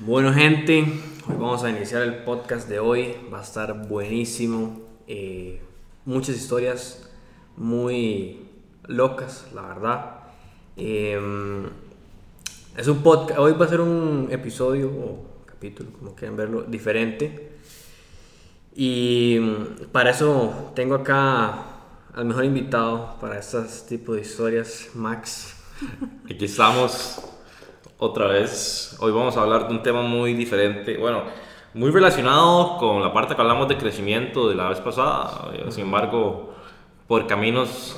Bueno gente, hoy vamos a iniciar el podcast de hoy, va a estar buenísimo, eh, muchas historias muy locas, la verdad. Eh, es un podcast, hoy va a ser un episodio o capítulo, como quieran verlo, diferente. Y para eso tengo acá al mejor invitado para estos tipos de historias, Max. Aquí estamos otra vez. Hoy vamos a hablar de un tema muy diferente. Bueno, muy relacionado con la parte que hablamos de crecimiento de la vez pasada. Sin embargo, por caminos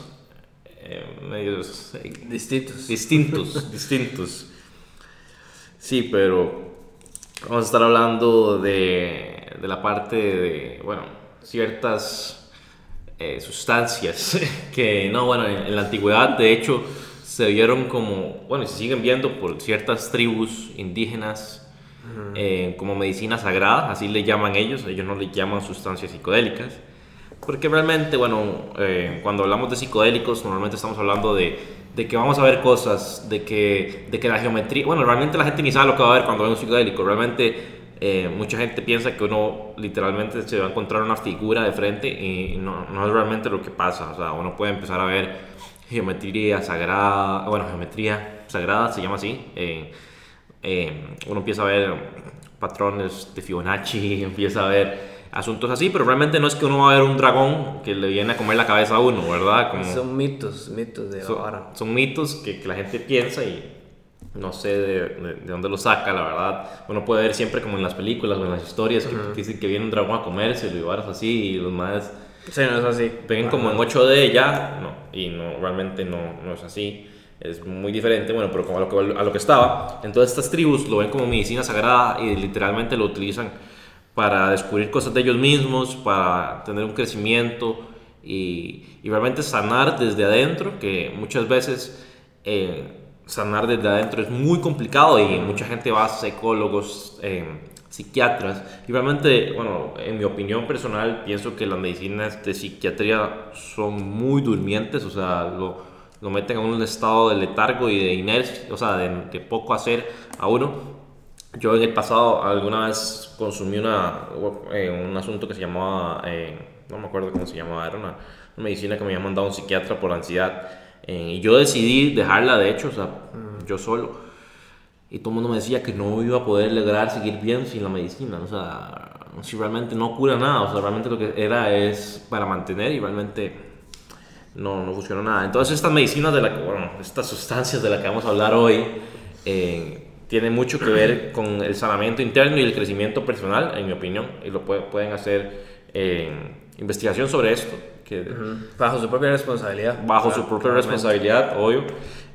eh, medios Distintos. distintos, distintos. Sí, pero vamos a estar hablando de, de la parte de, bueno, ciertas eh, sustancias que, no, bueno, en, en la antigüedad, de hecho, se vieron como, bueno, y se siguen viendo por ciertas tribus indígenas eh, como medicina sagrada, así le llaman ellos, ellos no le llaman sustancias psicodélicas, porque realmente, bueno, eh, cuando hablamos de psicodélicos, normalmente estamos hablando de, de que vamos a ver cosas, de que, de que la geometría, bueno, realmente la gente ni sabe lo que va a ver cuando ve un psicodélico, realmente eh, mucha gente piensa que uno literalmente se va a encontrar una figura de frente y no, no es realmente lo que pasa, o sea, uno puede empezar a ver geometría sagrada, bueno, geometría sagrada se llama así. eh, eh, uno empieza a ver patrones de Fibonacci, empieza a ver asuntos así, pero realmente no es que uno va a ver un dragón que le viene a comer la cabeza a uno, ¿verdad? Como, Son mitos, mitos de son, ahora. son mitos que, que la gente piensa y no sé de, de- de dónde lo saca, la verdad. Uno puede ver siempre como en las películas o en las historias que, que dicen que viene un dragón a comérselo y varas así y los más Sí, no es así. ven como en 8D ya, no, y no, realmente no, no es así, es muy diferente, bueno, pero como a lo, que, a lo que estaba, entonces estas tribus lo ven como medicina sagrada y literalmente lo utilizan para descubrir cosas de ellos mismos, para tener un crecimiento y, y realmente sanar desde adentro, que muchas veces eh, sanar desde adentro es muy complicado y mucha gente va a psicólogos, eh, psiquiatras y realmente, bueno, en mi opinión personal pienso que las medicinas de psiquiatría son muy durmientes, o sea, lo, lo meten a un estado de letargo y de inercia, o sea, de, poco hacer a uno. Yo en el pasado alguna vez consumí una, eh, un asunto que se llamaba, eh, no me acuerdo cómo se llamaba, era una, una medicina que me había mandado un psiquiatra por ansiedad. eh, y yo decidí dejarla, de hecho, o sea, yo solo. Y todo el mundo me decía que no iba a poder lograr seguir bien sin la medicina. O sea, si realmente no cura nada, o sea, realmente lo que era es para mantener y realmente no, no funcionó nada. Entonces estas medicinas, de la, que- bueno, estas sustancias de las que vamos a hablar hoy, eh, tienen mucho que ver con el sanamiento interno y el crecimiento personal, en mi opinión, y lo puede- pueden hacer eh, investigación sobre esto, que Ujú. Bajo su propia responsabilidad. bajo su Claro, propia claramente. responsabilidad, obvio.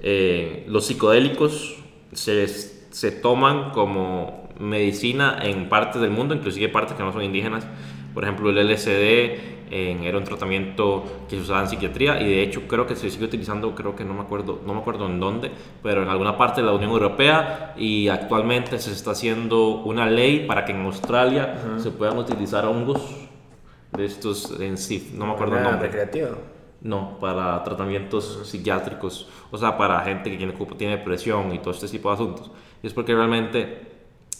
Eh, los psicodélicos se, se toman como medicina en partes del mundo, inclusive partes que no son indígenas. Por ejemplo, el LSD era un tratamiento que se usaba en psiquiatría y de hecho creo que se sigue utilizando, creo que no me acuerdo, no me acuerdo en dónde, pero en alguna parte de la Unión Europea y actualmente se está haciendo una ley para que en Australia se puedan utilizar hongos de estos en sí, no me acuerdo el Era nombre. recreativo. No, para tratamientos psiquiátricos, o sea, para gente que tiene, tiene depresión y todo este tipo de asuntos. Y es porque realmente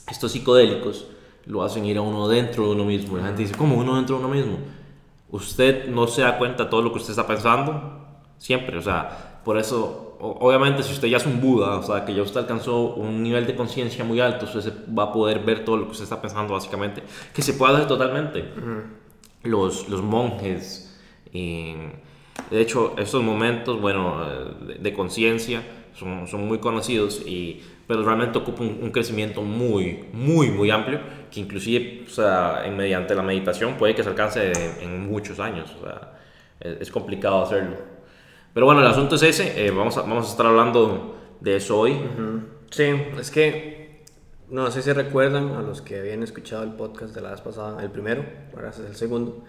estos psicodélicos lo hacen ir a uno dentro de uno mismo. La gente dice, ¿cómo uno dentro de uno mismo? Usted no se da cuenta de todo lo que usted está pensando siempre, o sea, por eso, obviamente, si usted ya es un Buda, o sea, que ya usted alcanzó un nivel de conciencia muy alto, usted va a poder ver todo lo que usted está pensando, básicamente, que se puede hacer totalmente los, los monjes. y, de hecho, estos momentos, bueno, eh, de, de conciencia son, son muy conocidos, y, pero realmente ocupa un, un crecimiento muy, muy, muy amplio, que inclusive, o sea, en, mediante la meditación puede que se alcance en, en muchos años. O sea, es, es complicado hacerlo. Pero bueno, el asunto es ese. eh, vamos, a, vamos a estar hablando de eso hoy. Sí, es que no sé si recuerdan a los que habían escuchado el podcast de la vez pasada, el primero, ahora es el segundo,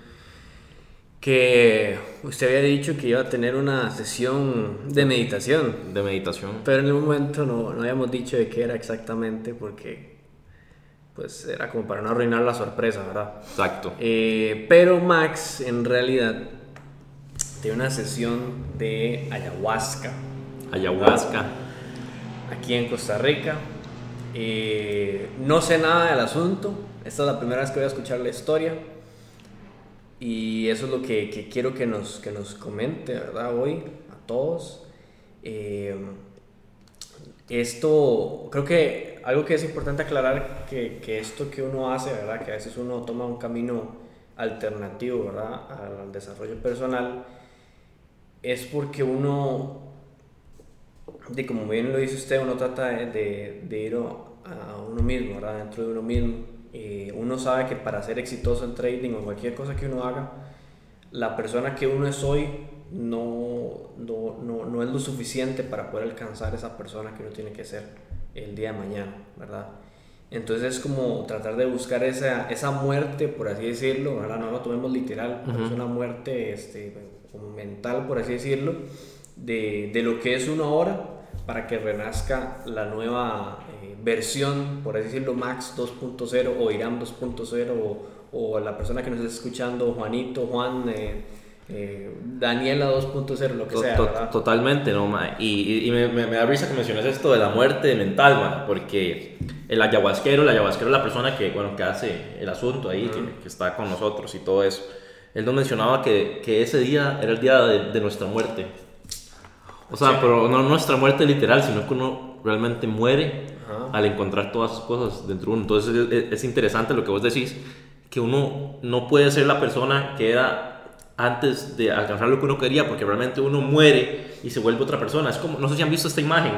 que usted había dicho que iba a tener una sesión de meditación, De meditación. pero en el momento no, no habíamos dicho de qué era exactamente porque pues era como para no arruinar la sorpresa, ¿verdad? Exacto. Eh, pero Max en realidad tiene una sesión de ayahuasca Ayahuasca. aquí en Costa Rica. Eh, no sé nada del asunto. Esta es la primera vez que voy a escuchar la historia. Y eso es lo que, que quiero que nos, que nos comente, ¿verdad? Hoy a todos. Eh, esto, creo que algo que es importante aclarar, que, que, esto que uno hace, ¿verdad? Que a veces uno toma un camino alternativo, ¿verdad? Al desarrollo personal, es porque uno, de como bien lo dice usted, uno trata de, de, ir a uno mismo, ¿verdad? Dentro de uno mismo. Eh, uno sabe que para ser exitoso en trading o cualquier cosa que uno haga, la persona que uno es hoy no, no, no, no, es lo suficiente para poder alcanzar esa persona que uno tiene que ser el día de mañana, ¿verdad? Entonces es como tratar de buscar esa, esa muerte, por así decirlo, ¿verdad? No lo tomemos literal, es una muerte este, como mental, por así decirlo, de, de, lo que es uno ahora para que renazca la nueva versión, por así decirlo, Max 2.0 o Irán 2.0 o, o, la persona que nos está escuchando, Juanito, Juan. Eh, eh, Daniela 2.0, lo que sea. ¿verdad? Totalmente, ¿no? Y, y, me, me, da risa que menciones esto de la muerte mental, ma, porque el ayahuasquero, el ayahuasquero es la persona que, bueno, que hace el asunto ahí, que, que, está con nosotros y todo eso. Él nos mencionaba que, que ese día era el día de, de nuestra muerte. O sea, sí. pero no nuestra muerte literal, sino que uno realmente muere Ajá. al encontrar todas esas cosas dentro de uno. Entonces es, es interesante lo que vos decís, que uno no puede ser la persona que era antes de alcanzar lo que uno quería, porque realmente uno muere y se vuelve otra persona. Es como, no sé si han visto esta imagen,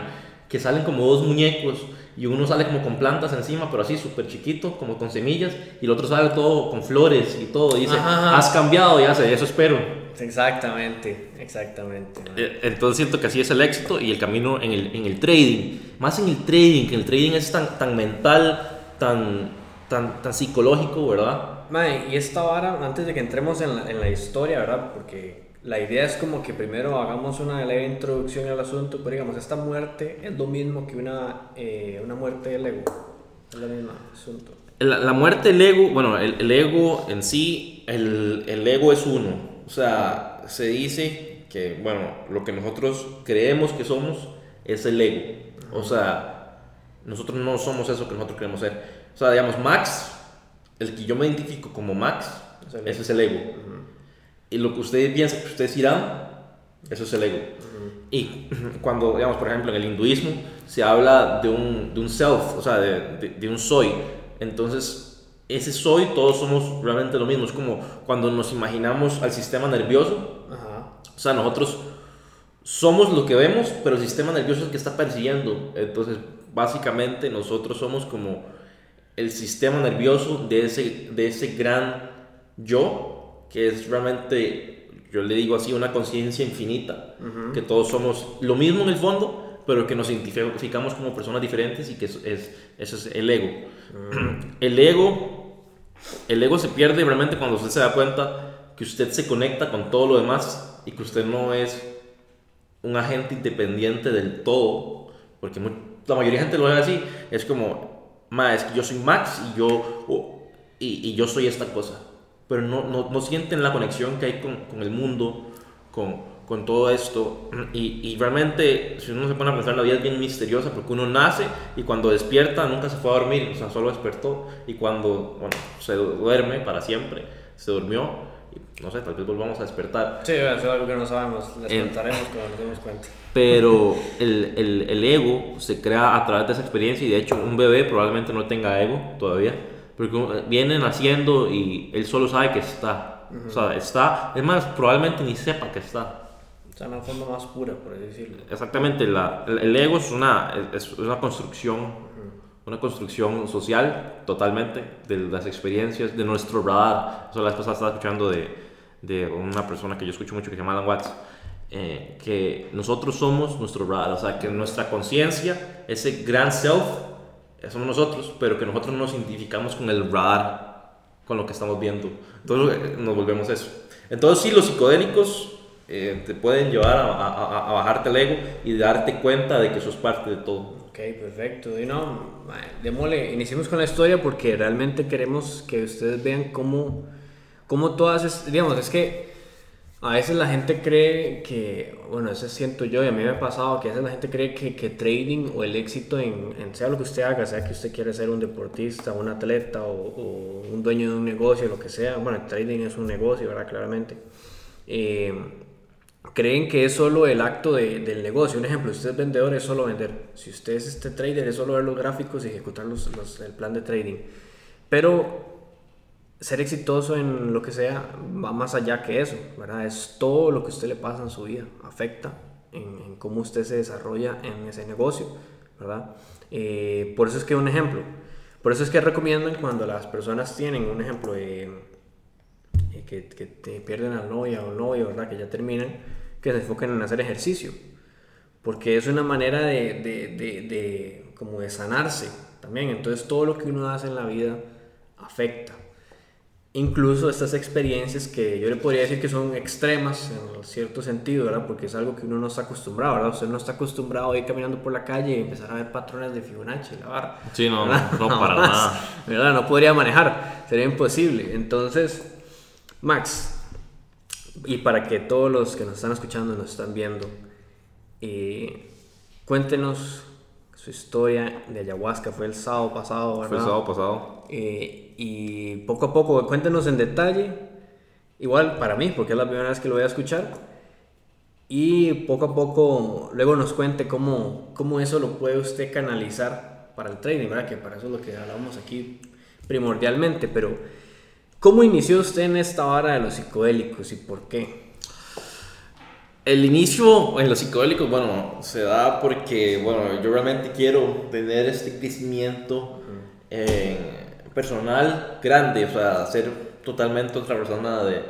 que salen como dos muñecos y uno sale como con plantas encima, pero así súper chiquito, como con semillas, y el otro sale todo con flores y todo. Y dice, Ajá. has cambiado, ya sé, eso espero. Exactamente, exactamente. Eh, Entonces siento que así es el éxito y el camino en el, en el trading. Más en el trading, que el trading es tan, tan mental, tan, tan, tan psicológico, ¿verdad? Mae, y esta vara, antes de que entremos en la, en la, historia, ¿verdad? Porque la idea es como que primero hagamos una leve introducción al asunto, pero digamos, esta muerte es lo mismo que una, eh, una muerte del ego. Es lo mismo asunto. La, la muerte del ego, bueno, el, el ego en sí, el, el, ego es uno. O sea, se dice que, bueno, lo que nosotros creemos que somos es el ego. O sea, nosotros no somos eso que nosotros queremos ser. O sea, digamos, Max el que yo me identifico como Max, es ese es el ego. Uh -huh. Y lo que usted piensa que ustedes irán, eso es el ego. Uh -huh. Y cuando, digamos, por ejemplo, en el hinduismo se habla de un, de un self, o sea, de, de, de un soy. Entonces, ese soy, todos somos realmente lo mismo. Es como cuando nos imaginamos al sistema nervioso. O sea, nosotros somos lo que vemos, pero el sistema nervioso es el que está persiguiendo. Entonces, básicamente, nosotros somos como el sistema nervioso de ese, de ese gran yo, que es realmente, yo le digo así, una conciencia infinita, uh -huh. que todos somos lo mismo en el fondo, pero que nos identificamos como personas diferentes y que es, es eso es el ego. -huh. El ego, el ego se pierde realmente cuando usted se da cuenta que usted se conecta con todo lo demás y que usted no es un agente independiente del todo, porque la mayoría de gente lo ve así, es como Ma, es que yo soy Max y yo, oh, y, y, yo soy esta cosa. Pero no, no, no, sienten la conexión que hay con, con el mundo, con, con todo esto. Y, y, realmente, si uno se pone a pensar, la vida es bien misteriosa porque uno nace y cuando despierta nunca se fue a dormir, o sea, solo despertó. Y cuando, bueno, se duerme para siempre, se durmió. Y, no sé, tal vez volvamos a despertar. Sí, eso es algo que no sabemos, despertaremos en, cuando nos demos cuenta pero el, el, el, ego se crea a través de esa experiencia y de hecho un bebé probablemente no tenga ego todavía, porque viene naciendo y él solo sabe que está, uh -huh. o sea, está, es más, probablemente ni sepa que está. O sea, en el fondo más pura, por así decirlo. Exactamente, la, el ego es una, es una construcción, uh -huh. una construcción social totalmente de las experiencias, de nuestro radar. Eso la vez pasada estaba escuchando de, de una persona que yo escucho mucho que se llama Alan Watts eh, que nosotros somos nuestro radar, o sea, que nuestra conciencia, ese gran self, eh, somos nosotros, pero que nosotros nos identificamos con el radar, con lo que estamos viendo. Entonces eh, nos volvemos eso. Entonces sí, los psicodélicos eh, te pueden llevar a, a, a, bajarte el ego y darte cuenta de que sos parte de todo. Ok, perfecto. Y no, démosle, iniciemos con la historia porque realmente queremos que ustedes vean cómo, cómo todas, digamos, es que A veces la gente cree que, bueno, eso siento yo y a mí me ha pasado que a veces la gente cree que, que trading o el éxito en, en, sea lo que usted haga, sea que usted quiera ser un deportista, un atleta o, o un dueño de un negocio, lo que sea, bueno, el trading es un negocio, ¿verdad? Claramente. Eh, creen que es solo el acto de, del negocio. Un ejemplo, si usted es vendedor es solo vender. Si usted es este trader es solo ver los gráficos y ejecutar los, el plan de trading. Pero ser exitoso en lo que sea va más allá que eso, ¿verdad? Es todo lo que usted le pasa en su vida, afecta en, cómo usted se desarrolla en ese negocio, ¿verdad? Eh, por eso es que un ejemplo, por eso es que recomiendan cuando las personas tienen un ejemplo de, que, que te pierden al novia o novio, ¿verdad? Que ya terminan, que se enfoquen en hacer ejercicio, porque es una manera de, de, de, de como de sanarse también, entonces todo lo que uno hace en la vida afecta incluso estas experiencias que yo le podría decir que son extremas en cierto sentido, ¿verdad? Porque es algo que uno no está acostumbrado, ¿verdad? Usted no está acostumbrado a ir caminando por la calle y empezar a ver patrones de Fibonacci, la barra. Sí, no, no, no, para nada. ¿verdad? No podría manejar, sería imposible. Entonces, Max, y para que todos los que nos están escuchando, nos están viendo, eh, cuéntenos su historia de ayahuasca, fue el sábado pasado, ¿verdad? Fue el sábado pasado. Eh, y poco a poco, cuéntenos en detalle, igual para mí, porque es la primera vez que lo voy a escuchar, y poco a poco luego nos cuente cómo, cómo eso lo puede usted canalizar para el trading, ¿verdad? Que para eso es lo que hablamos aquí primordialmente, pero ¿cómo inició usted en esta vara de los psicodélicos y por qué? El inicio en los psicodélicos, bueno, se da porque, bueno, yo realmente quiero tener este crecimiento en personal grande, o sea, ser totalmente otra persona de,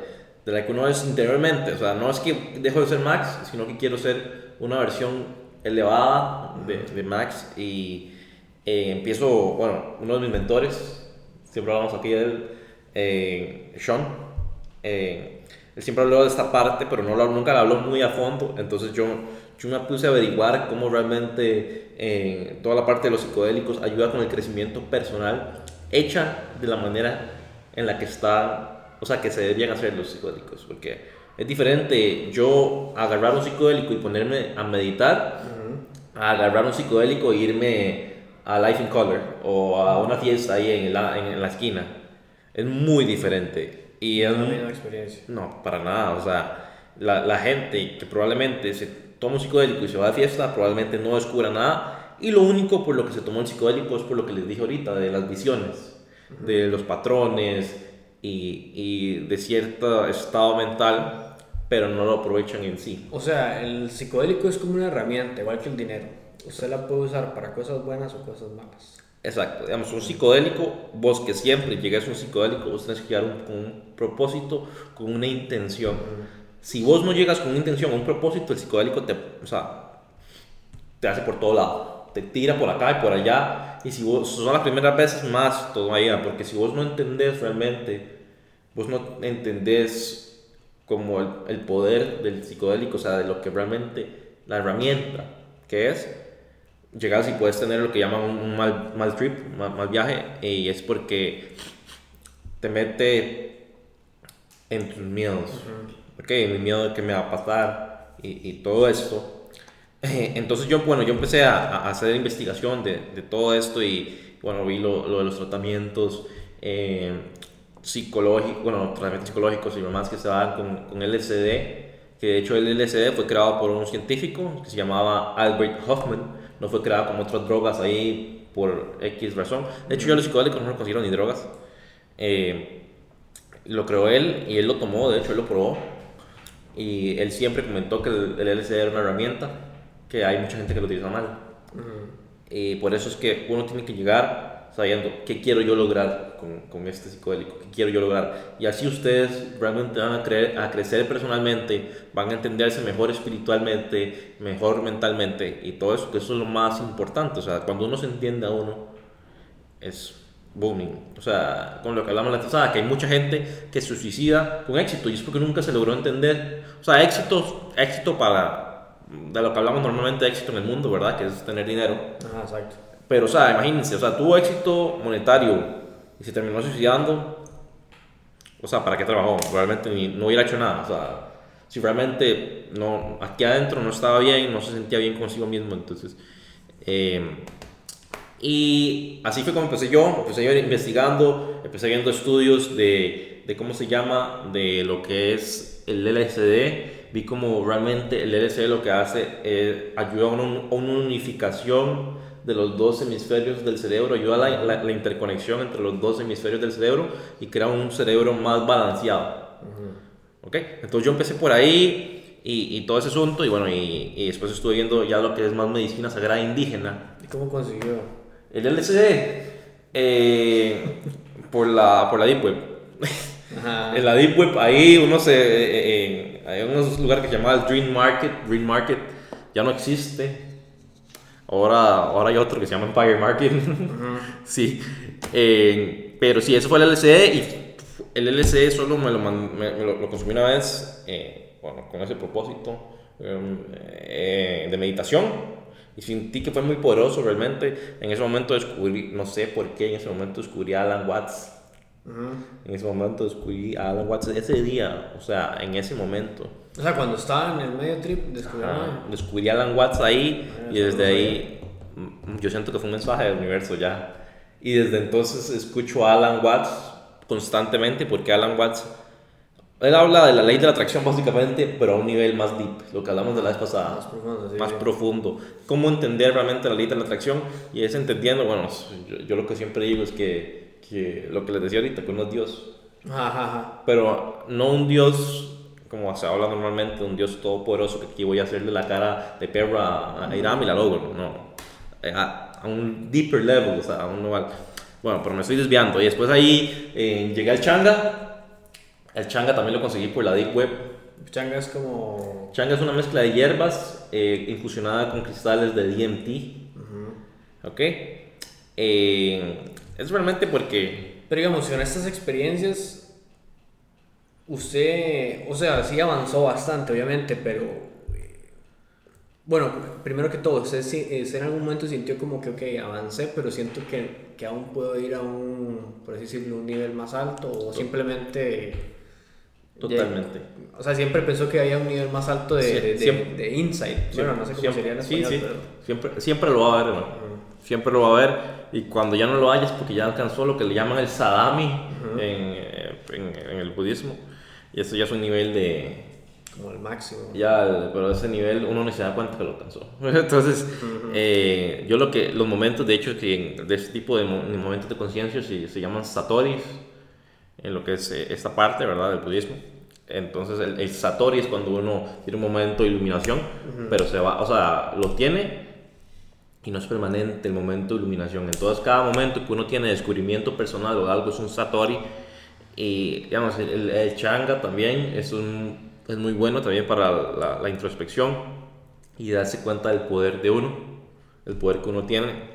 de la que uno es interiormente. O sea, no es que dejo de ser Max, sino que quiero ser una versión elevada de, de Max y eh, empiezo, bueno, uno de mis mentores, siempre hablamos aquí de él, eh, Sean, eh, él siempre habló de esta parte, pero no nunca la habló muy a fondo, entonces yo, yo me puse a averiguar cómo realmente toda la parte de los psicodélicos ayuda con el crecimiento personal hecha de la manera en la que está, o sea, que se deberían hacer los psicodélicos, porque es diferente yo agarrar un psicodélico y ponerme a meditar, a agarrar un psicodélico e irme a Life in Color o a una fiesta ahí en la, en, la esquina. Es muy diferente. Y es, no, experiencia. No, para nada. O sea, la, la gente que probablemente se toma un psicodélico y se va de fiesta, probablemente no descubra nada y lo único por lo que se tomó el psicodélico es por lo que les dije ahorita, de las visiones, de los patrones y, y, de cierto estado mental, pero no lo aprovechan en sí. O sea, el psicodélico es como una herramienta, igual que el dinero. Usted la puede usar para cosas buenas o cosas malas. Exacto, digamos, un psicodélico, vos que siempre llegas a un psicodélico, vos tenés que llegar un, con un propósito, con una intención. Si vos no llegas con una intención, un propósito, el psicodélico te, o sea, te hace por todo lado te tira por acá y por allá. Y si vos son las primeras veces más todavía, porque si vos no entendés realmente, vos no entendés como el, el, poder del psicodélico, o sea, de lo que realmente la herramienta que es, llegas y puedes tener lo que llaman un mal, mal trip, mal, mal viaje, y es porque te mete en tus miedos. Ok, mi miedo de qué me va a pasar y, y todo esto entonces yo, bueno, yo empecé a, a hacer investigación de, de, todo esto y, bueno, vi lo, lo de los tratamientos eh, psicológicos, bueno, tratamientos psicológicos y demás que se dan con, con LSD, que de hecho el LSD fue creado por un científico que se llamaba Albert Hoffman, no fue creado con otras drogas ahí por X razón. De hecho yo los psicodélicos no lo considero ni drogas. Eh, lo creó él y él lo tomó, de hecho él lo probó. Y él siempre comentó que el, el LSD era una herramienta que hay mucha gente que lo utiliza mal. Y por eso es que uno tiene que llegar sabiendo qué quiero yo lograr con, con, este psicodélico, qué quiero yo lograr. Y así ustedes realmente van a, creer, a crecer personalmente, van a entenderse mejor espiritualmente, mejor mentalmente y todo eso, que eso es lo más importante. O sea, cuando uno se entiende a uno, es booming. O sea, con lo que hablamos la pasada, que hay mucha gente que se suicida con éxito y es porque nunca se logró entender. O sea, éxito, éxito para de lo que hablamos normalmente de éxito en el mundo, ¿verdad? Que es tener dinero. Ajá, exacto. Pero, o sea, imagínense, o sea, tuvo éxito monetario se terminó suicidando. O sea, ¿para qué trabajó? Realmente no hubiera hecho nada. O sea, si realmente no, aquí adentro no estaba bien, no se sentía bien consigo mismo. Entonces, eh, y así fue como empecé yo, empecé yo investigando, empecé viendo estudios de, de cómo se llama, de lo que es el LSD, vi como realmente el LSD lo que hace es ayuda a una, una unificación de los dos hemisferios del cerebro, ayuda a la, la, interconexión entre los dos hemisferios del cerebro y crea un cerebro más balanceado. ¿Ok? Entonces yo empecé por ahí y, y todo ese asunto y bueno, y, y, después estuve viendo ya lo que es más medicina sagrada indígena. ¿Y cómo consiguió? El LSD, eh, por, la, por la Deep Web. en la Deep Web, ahí uno se. Eh, eh, hay unos lugares que se llama el Dream Market. Dream Market ya no existe. Ahora, ahora hay otro que se llama Empire Market. sí. Eh, pero sí, eso fue el LCD y el LCD solo me lo, me, lo, lo, consumí una vez, bueno, con ese propósito de meditación y sentí que fue muy poderoso realmente. En ese momento descubrí, no sé por qué, en ese momento descubrí a Alan Watts. En ese momento descubrí a Alan Watts ese día, o sea, en ese momento. O sea, cuando estaba en el medio trip, descubrí, descubrí a Alan Watts ahí ah, y desde ahí mm, yo siento que fue un mensaje del universo ya. Y desde entonces escucho a Alan Watts constantemente porque Alan Watts él habla de la ley de la atracción básicamente, pero a un nivel más deep, lo que hablamos de la vez pasada. Más profundo. Sí, más profundo. Cómo entender realmente la ley de la atracción y es entendiendo, bueno, yo, yo lo que siempre digo es que, que, lo que les decía ahorita, que uno es Dios. Ajá, Pero no un Dios como se habla normalmente, un Dios todopoderoso que aquí voy a hacerle la cara de perro a, a Irán y la logro, no. A, a, un deeper level, o sea, a un nivel. Bueno, pero me estoy desviando. Y después ahí eh, llegué al Changa el changa también lo conseguí por la Deep Web. Changa es como... Changa es una mezcla de hierbas eh, infusionada con cristales de DMT. ¿Ok? Eh, es realmente porque... Pero digamos, con estas experiencias, usted, o sea, sí avanzó bastante, obviamente, pero... Eh, bueno, primero que todo, usted, usted, en algún momento sintió como que, ok, avancé, pero siento que, que aún puedo ir a un, por así decirlo, un nivel más alto, o simplemente Totalmente. o sea, siempre pensó que había un nivel más alto de, de, de, insight. bueno, no sé cómo sería en español, sí, sí. Pero... Siempre, siempre lo va a ver, Siempre lo va a ver. Y cuando ya no lo hayas porque ya alcanzó lo que le llaman el sadami en, en, en, el budismo. Y eso ya es un nivel de... Como el máximo. Ya, pero ese nivel uno ni se da cuenta que lo alcanzó. Entonces, eh, yo lo que... Los momentos, de hecho, que de este tipo de momentos de conciencia se, se llaman satoris en lo que es eh, esta parte, ¿verdad? Del budismo. Entonces el, el, Satori es cuando uno tiene un momento de iluminación, pero se va, o sea, lo tiene y no es permanente el momento de iluminación. Entonces cada momento que uno tiene descubrimiento personal o algo es un Satori. Y digamos, el, el Changa también es, un, es muy bueno también para la, la, introspección y darse cuenta del poder de uno, el poder que uno tiene.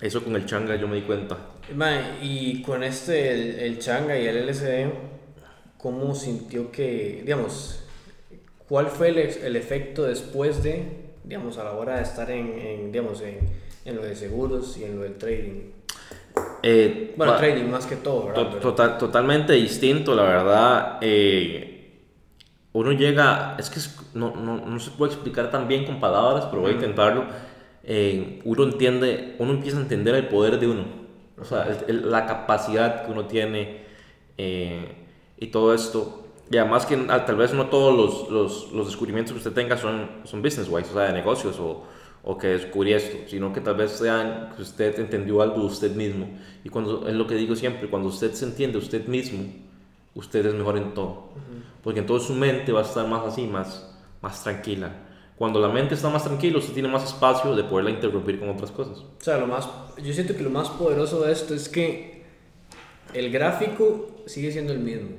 Eso con el Changa yo me di cuenta. Y con este, el, el Changa y el LSD, ¿cómo sintió que, digamos, cuál fue el, el, efecto después de, digamos, a la hora de estar en, en digamos, en, en, lo de seguros y en lo del trading? Eh, bueno, trading más que todo, ¿verdad? Total, totalmente distinto, la verdad. Eh, uno llega, es que no, no, no, se puede explicar tan bien con palabras, pero voy a intentarlo. Eh, uno entiende, uno empieza a entender el poder de uno o sea, el, la capacidad que uno tiene eh, y todo esto. Y además que tal vez no todos los, los, los, descubrimientos que usted tenga son, son business-wise, o sea, de negocios o, o que descubrí esto, sino que tal vez sean que usted entendió algo de usted mismo. Y cuando, es lo que digo siempre, cuando usted se entiende usted mismo, usted es mejor en todo. Porque entonces su mente va a estar más así, más, más tranquila cuando la mente está más tranquila, usted tiene más espacio de poderla interrumpir con otras cosas. O sea, lo más, yo siento que lo más poderoso de esto es que el gráfico sigue siendo el mismo.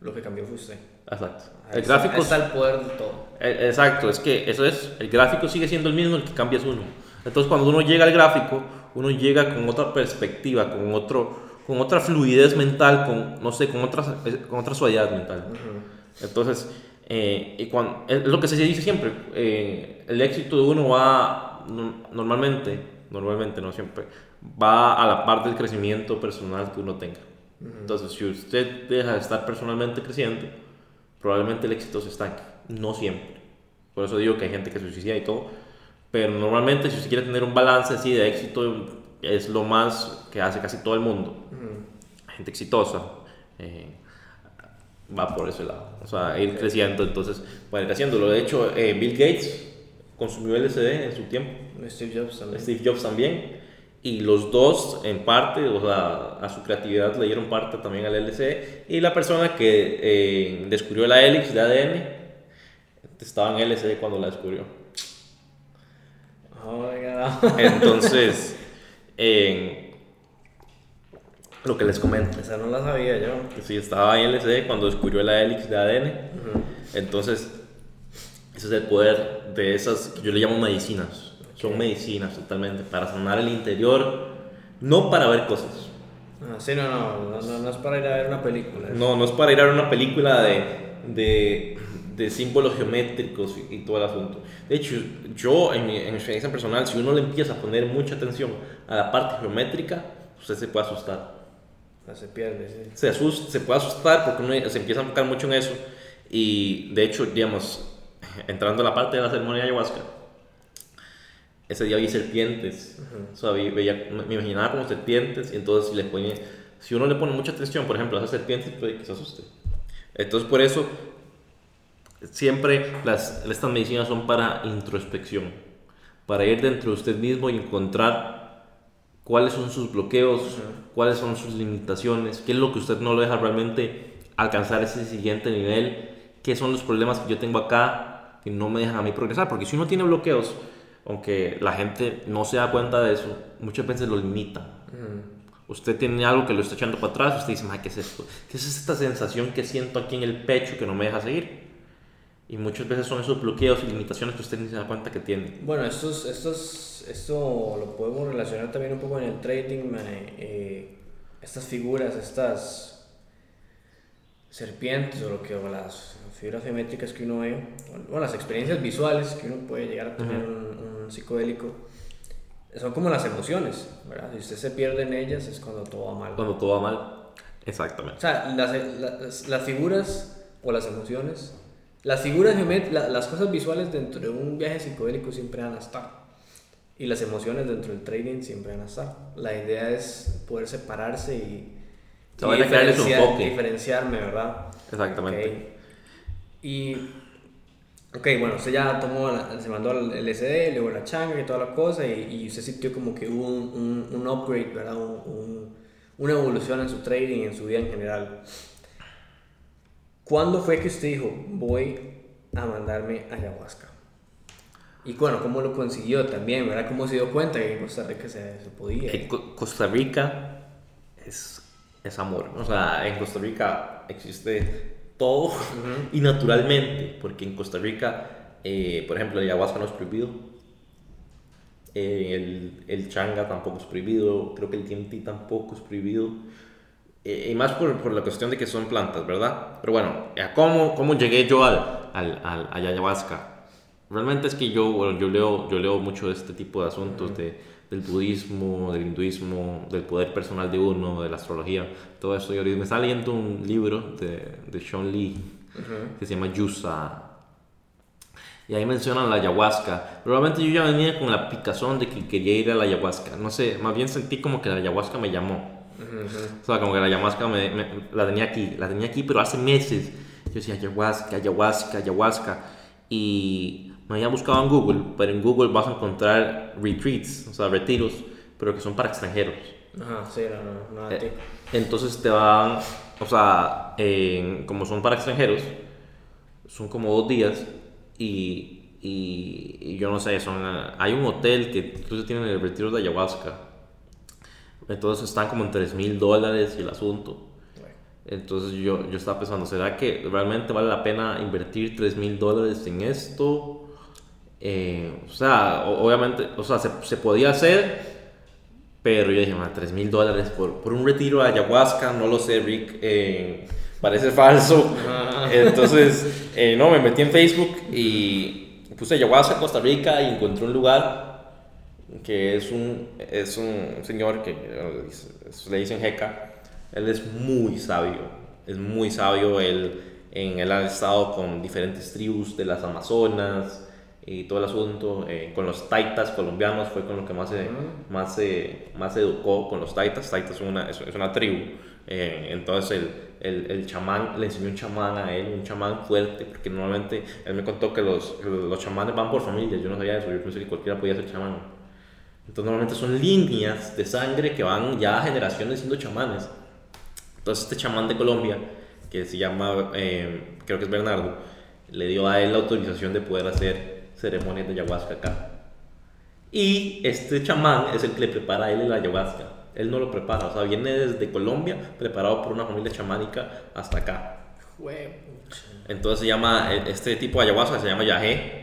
Lo que cambió fue usted. Exacto. Ahí el está, gráfico ahí está el poder de todo. E, exacto, es que eso es, el gráfico sigue siendo el mismo, el que cambia es uno. Entonces, cuando uno llega al gráfico, uno llega con otra perspectiva, con otro, con otra fluidez mental, con no sé, con otra, con otra suavidad mental. Uh -huh. Entonces, eh, y cuando, es lo que se dice siempre, eh, el éxito de uno va normalmente, normalmente no siempre, va a la parte del crecimiento personal que uno tenga. Uh -huh. Entonces, si usted deja de estar personalmente creciendo, probablemente el éxito se estanque. No siempre. Por eso digo que hay gente que se suicida y todo. Pero normalmente si usted quiere tener un balance así de éxito, es lo más que hace casi todo el mundo. Gente exitosa. eh, va por ese lado. O sea, ir creciendo, entonces, a ir haciéndolo. De hecho, eh, Bill Gates consumió LSD en su tiempo. Steve Jobs también. Steve Jobs también. Y los dos, en parte, o sea, a su creatividad le dieron parte también al LSD. Y la persona que eh, descubrió la helix de ADN estaba en LSD cuando la descubrió. Oh my God. Entonces, en lo que les comento. Esa no la sabía yo. Sí, estaba en LSD cuando descubrió la helix de ADN. Entonces, ese es el poder de esas yo le llamo medicinas. Son medicinas totalmente para sanar el interior, no para ver cosas. Ah, sí, no, no, no, no, es para ir a ver una película. No, no es para ir a ver una película de, de, de símbolos geométricos y, y todo el asunto. De hecho, yo en mi, en mi experiencia personal, si uno le empieza a poner mucha atención a la parte geométrica, usted se puede asustar. Se pierde, sí. Se, asusta, se puede asustar porque uno se empieza a enfocar mucho en eso. Y de hecho, digamos, entrando a la parte de la ceremonia de ayahuasca, ese día vi serpientes. O sea, vi- veía, me imaginaba como serpientes y entonces si, le ponía, si uno le pone mucha atención, por ejemplo, a esas serpientes, puede que se asuste. Entonces, por eso, siempre las, estas medicinas son para introspección, para ir dentro de usted mismo y encontrar cuáles son sus bloqueos, cuáles son sus limitaciones, qué es lo que usted no lo deja realmente alcanzar ese siguiente nivel, qué son los problemas que yo tengo acá que no me dejan a mí progresar, porque si uno tiene bloqueos, aunque la gente no se da cuenta de eso, muchas veces lo limita. Usted tiene algo que lo está echando para atrás, usted dice, "Mae, ¿qué es esto? ¿Qué es esta sensación que siento aquí en el pecho que no me deja seguir? Y muchas veces son esos bloqueos y limitaciones que usted ni se da cuenta que tiene. Bueno, estos, estos, esto lo podemos relacionar también un poco en el trading, eh, estas figuras, estas serpientes o lo que o las figuras geométricas que uno ve, o las experiencias visuales que uno puede llegar a tener un, un psicodélico, son como las emociones, ¿verdad? Si usted se pierde en ellas es cuando todo va mal. Cuando todo va mal. O Exactamente. sea, las, las, las figuras o las emociones, las figuras geométricas, las cosas visuales dentro de un viaje psicodélico siempre van a estar. Y las emociones dentro del trading siempre van a estar. La idea es poder separarse y, su diferenciar- diferenciarme, ¿verdad? Exactamente. Ok. Y, ok, bueno, usted ya tomó, la- se mandó el LSD, luego la changa y toda la cosa, y, y usted sintió como que hubo un, un, un upgrade, ¿verdad? Un- un- una evolución en su trading en su vida en general. ¿Cuándo fue que usted dijo, voy a mandarme ayahuasca? Y bueno, ¿cómo lo consiguió también, verdad? ¿Cómo se dio cuenta que en Costa Rica se, se podía? En Co- Costa Rica es, es amor. O sea, en Costa Rica existe todo y naturalmente, porque en Costa Rica, eh, por ejemplo, el ayahuasca no es prohibido. Eh, el, el changa tampoco es prohibido. Creo que el DMT tampoco es prohibido. Eh, y más por, por la cuestión de que son plantas, ¿verdad? Pero bueno, ¿a ¿cómo, cómo llegué yo al, al, al, al ayahuasca? Realmente es que yo, bueno, yo, leo, yo leo mucho de este tipo de asuntos, de, del budismo, del hinduismo, del poder personal de uno, de la astrología, todo eso. Y ahorita me está leyendo un libro de, de Sean Lee que se llama Yusa. Y ahí mencionan la ayahuasca. Probablemente yo ya venía con la picazón de que quería ir a la ayahuasca. No sé, más bien sentí como que la ayahuasca me llamó. O sea, como que la ayahuasca me, me- la tenía aquí, la tenía aquí, pero hace meses. Yo decía ayahuasca, ayahuasca, ayahuasca. Y me había buscado en Google, pero en Google vas a encontrar retreats, o sea, retiros, pero que son para extranjeros. Ajá, sí, no, no, nada Eh. Entonces te van, o sea, como son para extranjeros, son como dos días y, y- y yo no sé, son, hay un hotel que incluso tienen el retiro de ayahuasca. Entonces están como en 3 mil dólares y el asunto. Entonces yo, yo estaba pensando, ¿será que realmente vale la pena invertir 3 mil dólares en esto? Eh, o sea, obviamente, o sea, se, se podía hacer, pero yo dije, 3 mil dólares por, por un retiro de ayahuasca, no lo sé, Rick, eh, parece falso. Entonces, eh, no, me metí en Facebook y puse ayahuasca Costa Rica y encontré un lugar que es un, es un señor que le dicen Jeca. Él es muy sabio, es muy sabio, él, En, él ha estado con diferentes tribus de las Amazonas y todo el asunto. eh, con los taitas colombianos fue con lo que más se, más se, más se educó con los taitas. Taitas es una, es, es una tribu. eh, entonces el, el, el chamán le enseñó un chamán a él, un chamán fuerte, porque normalmente él me contó que los, los chamanes van por familia. Yo no sabía eso, yo pensé que cualquiera podía ser chamán. Entonces normalmente son líneas de sangre que van ya generaciones siendo chamanes. Entonces este chamán de Colombia, que se llama, eh, creo que es Bernardo, le dio a él la autorización de poder hacer ceremonias de ayahuasca acá. Y este chamán es el que le prepara a él el ayahuasca. Él no lo prepara, o sea, viene desde Colombia preparado por una familia chamánica hasta acá. Entonces se llama, e, este tipo de ayahuasca se llama yagé.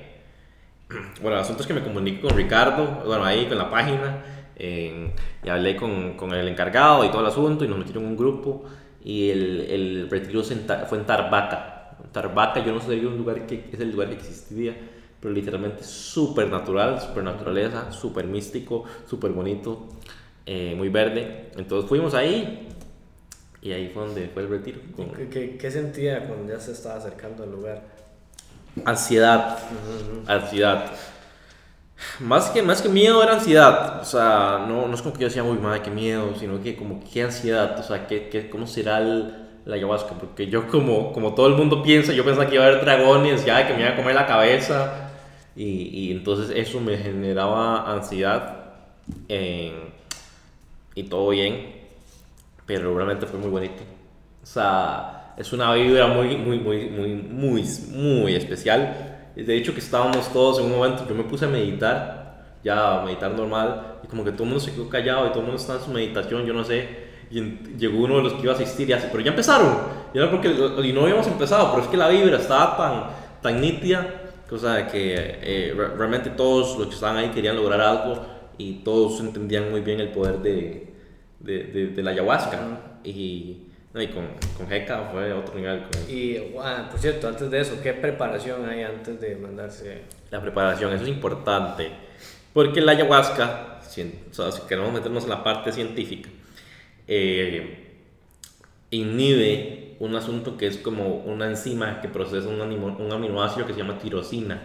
Bueno, el asunto es que me comuniqué con Ricardo, bueno, ahí con la página, eh, y hablé con, con el encargado y todo el asunto, y nos metieron en un grupo, y el, el retiro fue en Tarbaca. Tarbaca, yo no sé, un lugar que es el lugar que existía, pero literalmente súper natural, súper naturaleza, súper místico, súper bonito, eh, muy verde. Entonces fuimos ahí, y ahí fue donde fue el retiro. con- ¿Qué, qué, qué sentía cuando ya se estaba acercando al lugar? Ansiedad, ansiedad. Más que, más que miedo era ansiedad. O sea, no, no es como que yo decía, uy, madre, qué miedo, sino que como qué ansiedad. O sea, ¿qué, qué, cómo será el, la ayahuasca? Porque yo, como, como todo el mundo piensa, yo pensaba que iba a haber dragones, ya que me iba a comer la cabeza. Y, y entonces eso me generaba ansiedad. y todo bien. Pero realmente fue muy bonito. O sea, es una vibra muy, muy, muy, muy, muy, muy especial. De hecho, que estábamos todos en un momento, yo me puse a meditar, ya a meditar normal, y como que todo el mundo se quedó callado y todo el mundo estaba en su meditación, yo no sé. Y en- llegó uno de los que iba a asistir y hace, pero ya empezaron. Y era porque, y no habíamos empezado, pero es que la vibra estaba tan, tan nítida, cosa de que eh, re- realmente todos los que estaban ahí querían lograr algo y todos entendían muy bien el poder de, de, de, de la ayahuasca. Y, no, y con, con Heka fue otro nivel. Con Y, guau, por cierto, antes de eso, ¿qué preparación hay antes de mandarse? la preparación, eso es importante. Porque la ayahuasca, cien- o sea, si queremos meternos en la parte científica, eh, inhibe un asunto que es como una enzima que procesa un, animo- un aminoácido que se llama tirosina.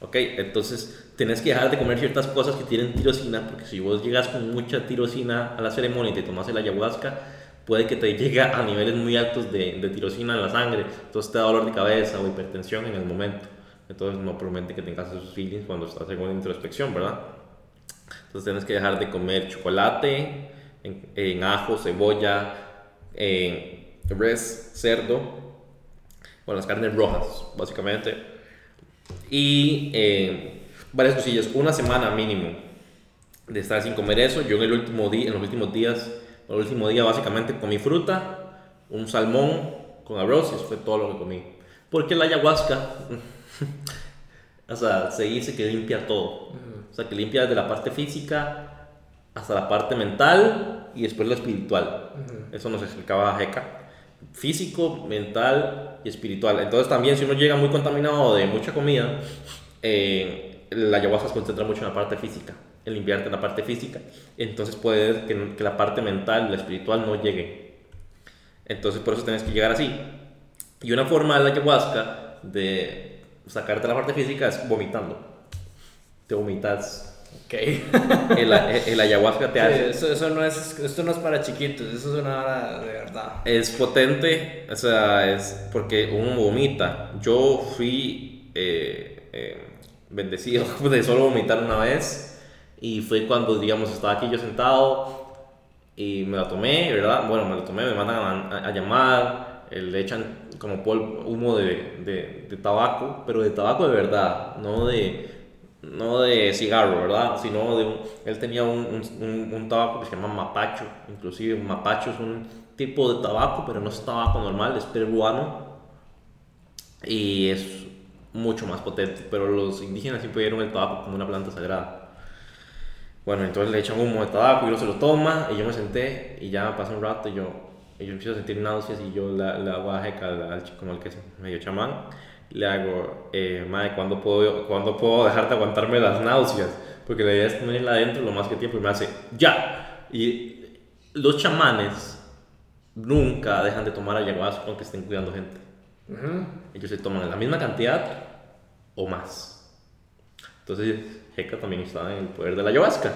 Ok, entonces tenés que dejar de comer ciertas cosas que tienen tirosina, porque si vos llegas con mucha tirosina a la ceremonia y te tomas el ayahuasca, puede que te llegue a niveles muy altos de, de tirosina en la sangre, entonces te da dolor de cabeza o hipertensión en el momento. Entonces no promete que tengas esos feelings cuando estás en una introspección, ¿verdad? Entonces tienes que dejar de comer chocolate, en, en ajo, cebolla, en res, cerdo, con las carnes rojas, básicamente. Y eh, varias cosillas, una semana mínimo de estar sin comer eso. Yo en el último día, en los últimos días, el último día básicamente comí fruta, un salmón con arroz y eso fue todo lo que comí. Porque la ayahuasca, o sea, se dice que limpia todo. O sea, que limpia desde la parte física hasta la parte mental y después la espiritual. Eso nos explicaba Heka. Físico, mental y espiritual. Entonces también si uno llega muy contaminado de mucha comida, eh, la ayahuasca se concentra mucho en la parte física, en limpiarte en la parte física. Entonces puede que, la parte mental, la espiritual no llegue. Entonces por eso tienes que llegar así. Y una forma de la ayahuasca de sacarte la parte física es vomitando. Te vomitas. Ok. El, el ayahuasca te hace. eso, eso no es, esto no es para chiquitos, eso es una hora de verdad. Es potente, o sea, es porque uno vomita. Yo fui eh, eh, bendecido de solo vomitar una vez y fue cuando, digamos, estaba aquí yo sentado y me la tomé, ¿verdad? Bueno, me la tomé, me mandan a, a- a llamar, eh, le echan como polvo, humo de, de, de tabaco, pero de tabaco de verdad, no de, no de cigarro, ¿verdad? Sino de un, él tenía un, un, un- tabaco que se llama mapacho, inclusive mapacho es un tipo de tabaco, pero no es tabaco normal, es peruano y es mucho más potente, pero los indígenas siempre vieron el tabaco como una planta sagrada. Bueno, entonces le echan humo de tabaco y uno se lo toma y yo me senté y ya pasa un rato y yo, yo empiezo a sentir náuseas y yo la, la Jeca, al, como el que es medio chamán, le hago, eh, madre, ¿cuándo puedo, ¿cuándo puedo dejar de aguantarme las náuseas? Porque la idea es tenerla adentro lo más que tiempo y me hace, ya. Y los chamanes nunca dejan de tomar ayahuasca aunque estén cuidando gente. Ellos se toman la misma cantidad o más. Entonces, Heka también está en el poder de la ayahuasca.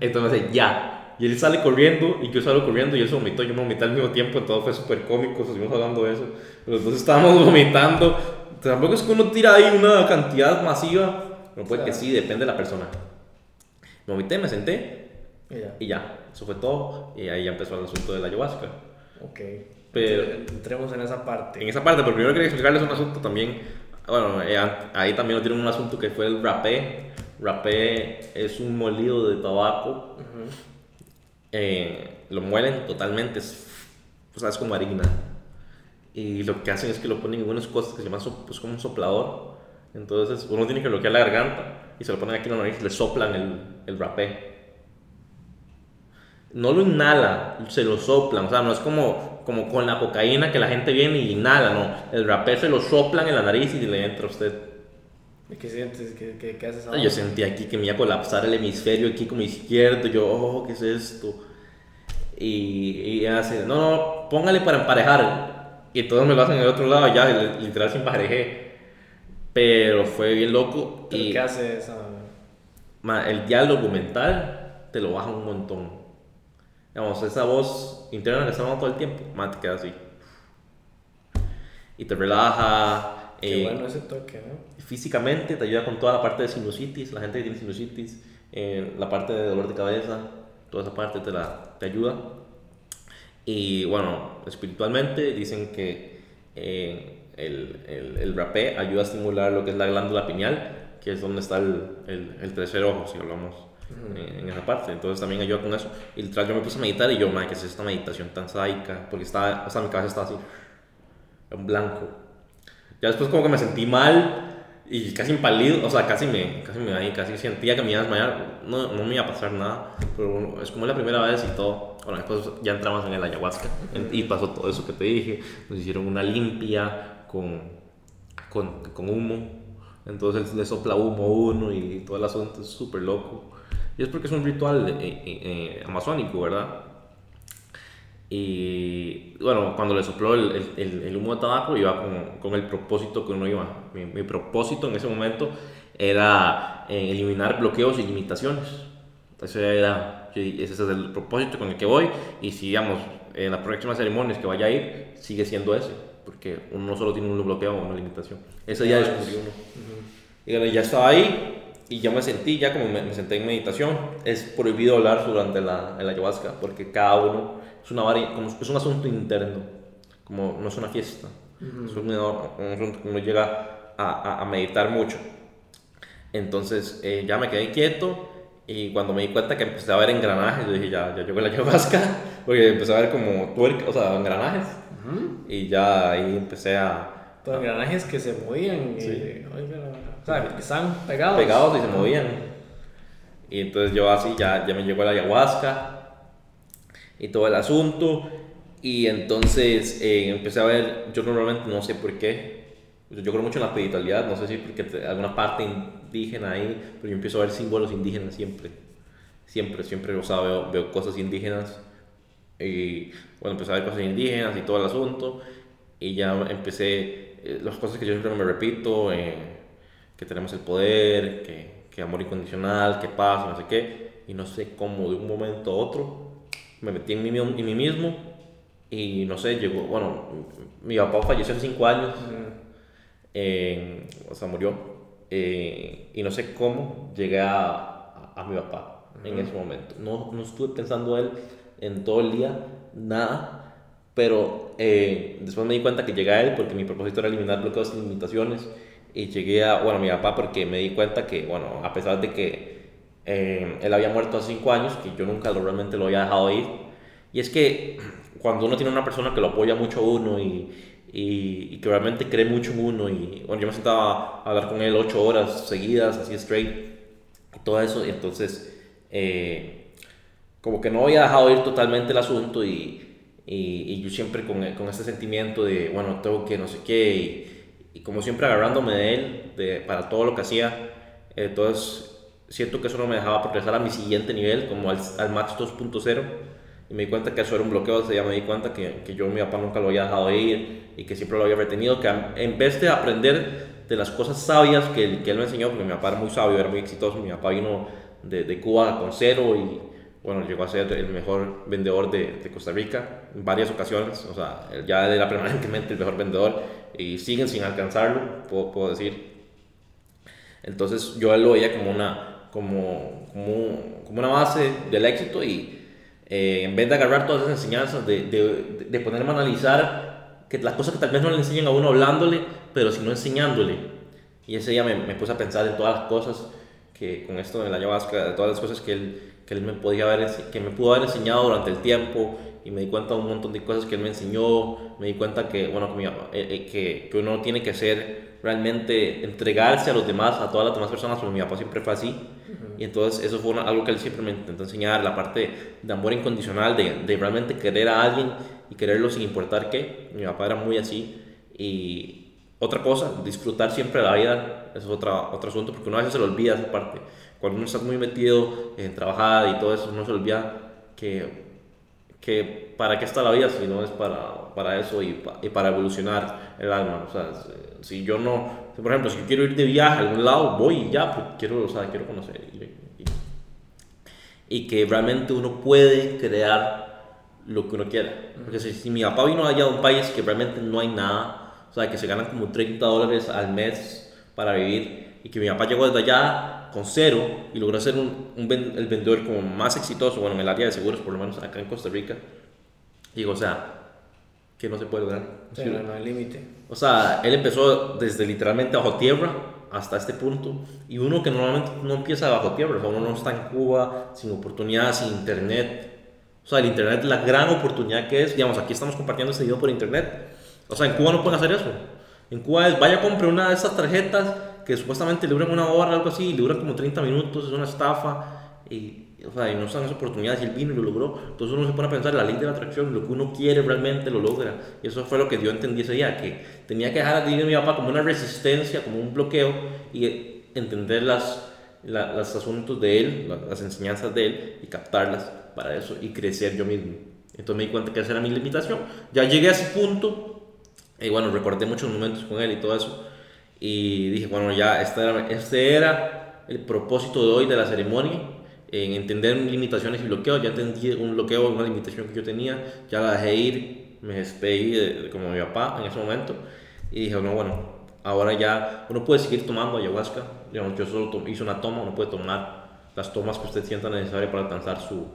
Entonces, ya. Y él sale corriendo y yo salgo corriendo y él se vomitó. Yo me vomité al mismo tiempo, entonces fue súper cómico. Seguimos hablando de eso. Pero entonces estábamos vomitando. Tampoco es que uno tira ahí una cantidad masiva. No puede que sí, depende de la persona. Me vomité, me senté Y ya. y ya. Eso fue todo. Y ahí ya empezó el asunto de la ayahuasca. Ok. Pero- Entremos en esa parte. En esa parte, pero primero quería explicarles un asunto también. Bueno, eh, ahí también lo tienen un asunto que fue el rapé. Rapé es un molido de tabaco. Ujú. Eh, lo muelen totalmente. Es, o sea, es como harina. Y lo que hacen es que lo ponen en unas cosas que se llaman so- pues, como un soplador. Entonces uno tiene que bloquear la garganta y se lo ponen aquí en la nariz y le soplan el, el rapé. No lo inhala, se lo soplan. O sea, no es como, como con la cocaína que la gente viene y inhala, no. El rapé se lo soplan en la nariz y le entra a usted. ¿Y ¿Qué sientes? ¿Qué, qué, qué haces Ah, Yo sentí aquí que me iba a colapsar el hemisferio aquí como izquierdo. Yo, oh, ¿qué es esto? Y, y hace, no, no, póngale para emparejar. Y todos me lo hacen en el otro lado, ya, li- literal se emparejé. Pero fue bien loco. ¿Pero y qué hace esa...? ma, el diálogo mental te lo baja un montón. Digamos, esa voz interna que está hablando todo el tiempo, ma, te queda así. Y te relaja. Qué eh, bueno ese toque, ¿no? físicamente te ayuda con toda la parte de sinusitis, la gente que tiene sinusitis, eh, la parte de dolor de cabeza, toda esa parte te, la, te ayuda. Y bueno, espiritualmente dicen que eh, el, el, el rapé ayuda a estimular lo que es la glándula pineal, que es donde está el, el, tercer ojo, si hablamos eh, en esa parte. Entonces también ayuda con eso. Y tras yo me puse a meditar y yo, madre, ¿qué es esta meditación tan sádica? Porque estaba, o sea, mi cabeza estaba así, en blanco. Ya después como que me sentí mal y casi impálido, o sea, casi me, casi me ahí, casi sentía que me iba a desmayar. No, no me iba a pasar nada, pero bueno, es como la primera vez y todo. Bueno, después ya entramos en el ayahuasca y pasó todo eso que te dije. Nos hicieron una limpia con, con, con humo. Entonces le sopla humo a uno y todo el asunto es súper loco. Y es porque es un ritual eh, eh, eh, amazónico, ¿verdad? Y bueno, cuando le sopló el, el- el- el humo de tabaco, iba con, con el propósito que uno iba. Mi, mi propósito en ese momento era eh, eliminar bloqueos y limitaciones. Ese, era, ese es el propósito con el que voy. Y si, digamos, en las próximas ceremonias que vaya a ir, sigue siendo ese. Porque uno no solo tiene un bloqueo o una limitación. Ese día descubrí uno. Y bueno, ya estaba ahí y ya me sentí, ya como me, me senté en meditación. Es prohibido hablar durante la, la ayahuasca porque cada uno es, una como, es un asunto interno, como no es una fiesta. Es un, un asunto que uno llega a, a- a meditar mucho. Entonces eh, ya me quedé quieto y cuando me di cuenta que empecé a ver engranajes, yo dije, ya, ya llegó la ayahuasca, porque empecé a ver como tuerca, o sea, engranajes. Y ya ahí empecé a, Todos engranajes que se movían. y- oiga, o sea, que están pegados. pegados y se movían. Y entonces yo así ya, ya me llegó la ayahuasca y todo el asunto. Y entonces eh, empecé a ver, yo normalmente no sé por qué, yo creo mucho en la espiritualidad, no sé si porque te- alguna parte indígena ahí, pero yo empiezo a ver símbolos indígenas siempre. Siempre, siempre, o sea, veo, veo cosas indígenas. Y bueno, empecé a ver cosas indígenas y todo el asunto. Y ya empecé, eh, las cosas que yo siempre me repito, eh, que tenemos el poder, que, que amor incondicional, que paz, no sé qué. Y no sé cómo de un momento a otro me metí en mí, en mí mismo. Y no sé, llegó, bueno, mi papá falleció hace cinco años. eh, o sea, murió. eh, y no sé cómo llegué a, a, a mi papá en ese momento. No, no estuve pensando él en todo el día, nada. Pero eh, después me di cuenta que llegué a él porque mi propósito era eliminar bloqueos y limitaciones. Y llegué a, bueno, a mi papá porque me di cuenta que, bueno, a pesar de que eh, él había muerto hace cinco años, que yo nunca lo, realmente lo había dejado ir. Y es que cuando uno tiene una persona que lo apoya mucho a uno y, y, y que realmente cree mucho en uno, y bueno, yo me sentaba a hablar con él ocho horas seguidas, así straight, y todo eso, y entonces eh, como que no había dejado ir totalmente el asunto y, y, yo siempre con, con ese sentimiento de, bueno, tengo que no sé qué, y, como siempre agarrándome de él de, para todo lo que hacía, entonces siento que eso no me dejaba progresar a mi siguiente nivel, como al, al Max 2.0, y me di cuenta que eso era un bloqueo, o sea, ya me di cuenta que, que yo mi papá nunca lo había dejado ir y que siempre lo había retenido, que en vez de aprender de las cosas sabias que, que él me enseñó, porque mi papá era muy sabio, era muy exitoso, mi papá vino de, de Cuba con cero y bueno, llegó a ser el mejor vendedor de, de, Costa Rica en varias ocasiones, o sea, ya era permanentemente el mejor vendedor y siguen sin alcanzarlo, puedo, puedo decir. Entonces yo lo veía como una, como, como, como una base del éxito y eh, en vez de agarrar todas esas enseñanzas, de, de, de ponerme a analizar que las cosas que tal vez no le enseñan a uno hablándole, pero sino enseñándole. Y ese día me, me puse a pensar en todas las cosas que con esto de la ayahuasca, de todas las cosas que él, que él me podía haber, que me pudo haber enseñado durante el tiempo y me di cuenta de un montón de cosas que él me enseñó, me di cuenta que, bueno, que, eh, eh, que, que uno tiene que ser realmente entregarse a los demás, a todas las demás personas, porque mi papá siempre fue así. Y entonces eso fue algo que él siempre me intentó enseñar, la parte de amor incondicional, de, de realmente querer a alguien y quererlo sin importar qué. Mi papá era muy así. Y, otra cosa, disfrutar siempre la vida, eso es otra, otro asunto, porque uno a veces se le olvida esa parte. Cuando uno está muy metido en trabajar y todo eso, uno se olvida que, que para qué está la vida si no es para, para eso y, y, para evolucionar el alma. O sea, si yo no, por ejemplo, si quiero ir de viaje a algún lado, voy y ya, pues quiero, o sea, quiero conocer. Y, y, y, que realmente uno puede crear lo que uno quiera. Porque si, si mi papá vino allá a un país que realmente no hay nada, o sea, que se ganan como 30 dólares al mes para vivir y que mi papá llegó desde allá con cero y logró ser un, un el vendedor como más exitoso, bueno, en el área de seguros, por lo menos acá en Costa Rica. Digo, o sea, que no se puede lograr. Sí, no, no hay límite. O sea, él empezó desde literalmente bajo tierra hasta este punto y uno que normalmente no empieza bajo tierra, o sea, uno no está en Cuba sin oportunidad, sin internet. O sea, el internet la gran oportunidad que es, digamos, aquí estamos compartiendo este video por internet o sea, en Cuba no pueden hacer eso. En Cuba es, vaya, compre una de esas tarjetas que supuestamente le duran una hora o algo así, le duran como 30 minutos, es una estafa. Y, o sea, y no están esas oportunidades y él vino y lo logró. Entonces uno se pone a pensar, la ley de la atracción, lo que uno quiere realmente lo logra. Y eso fue lo que yo entendí ese día, que tenía que dejar a mi papá como una resistencia, como un bloqueo y entender las, la, los asuntos de él, las enseñanzas de él y captarlas para eso y crecer yo mismo. Entonces me di cuenta que esa era mi limitación. Ya llegué a ese punto y bueno, recordé muchos momentos con él y todo eso. Y dije, bueno, ya este era, este era el propósito de hoy de la ceremonia, en entender limitaciones y bloqueos. Ya entendí un bloqueo, una limitación que yo tenía, ya la dejé ir, me despedí de, como mi papá en ese momento. Y dije, no, bueno, ahora ya uno puede seguir tomando ayahuasca. Digamos, yo solo hice una toma, uno puede tomar las tomas que usted sienta necesarias para alcanzar su,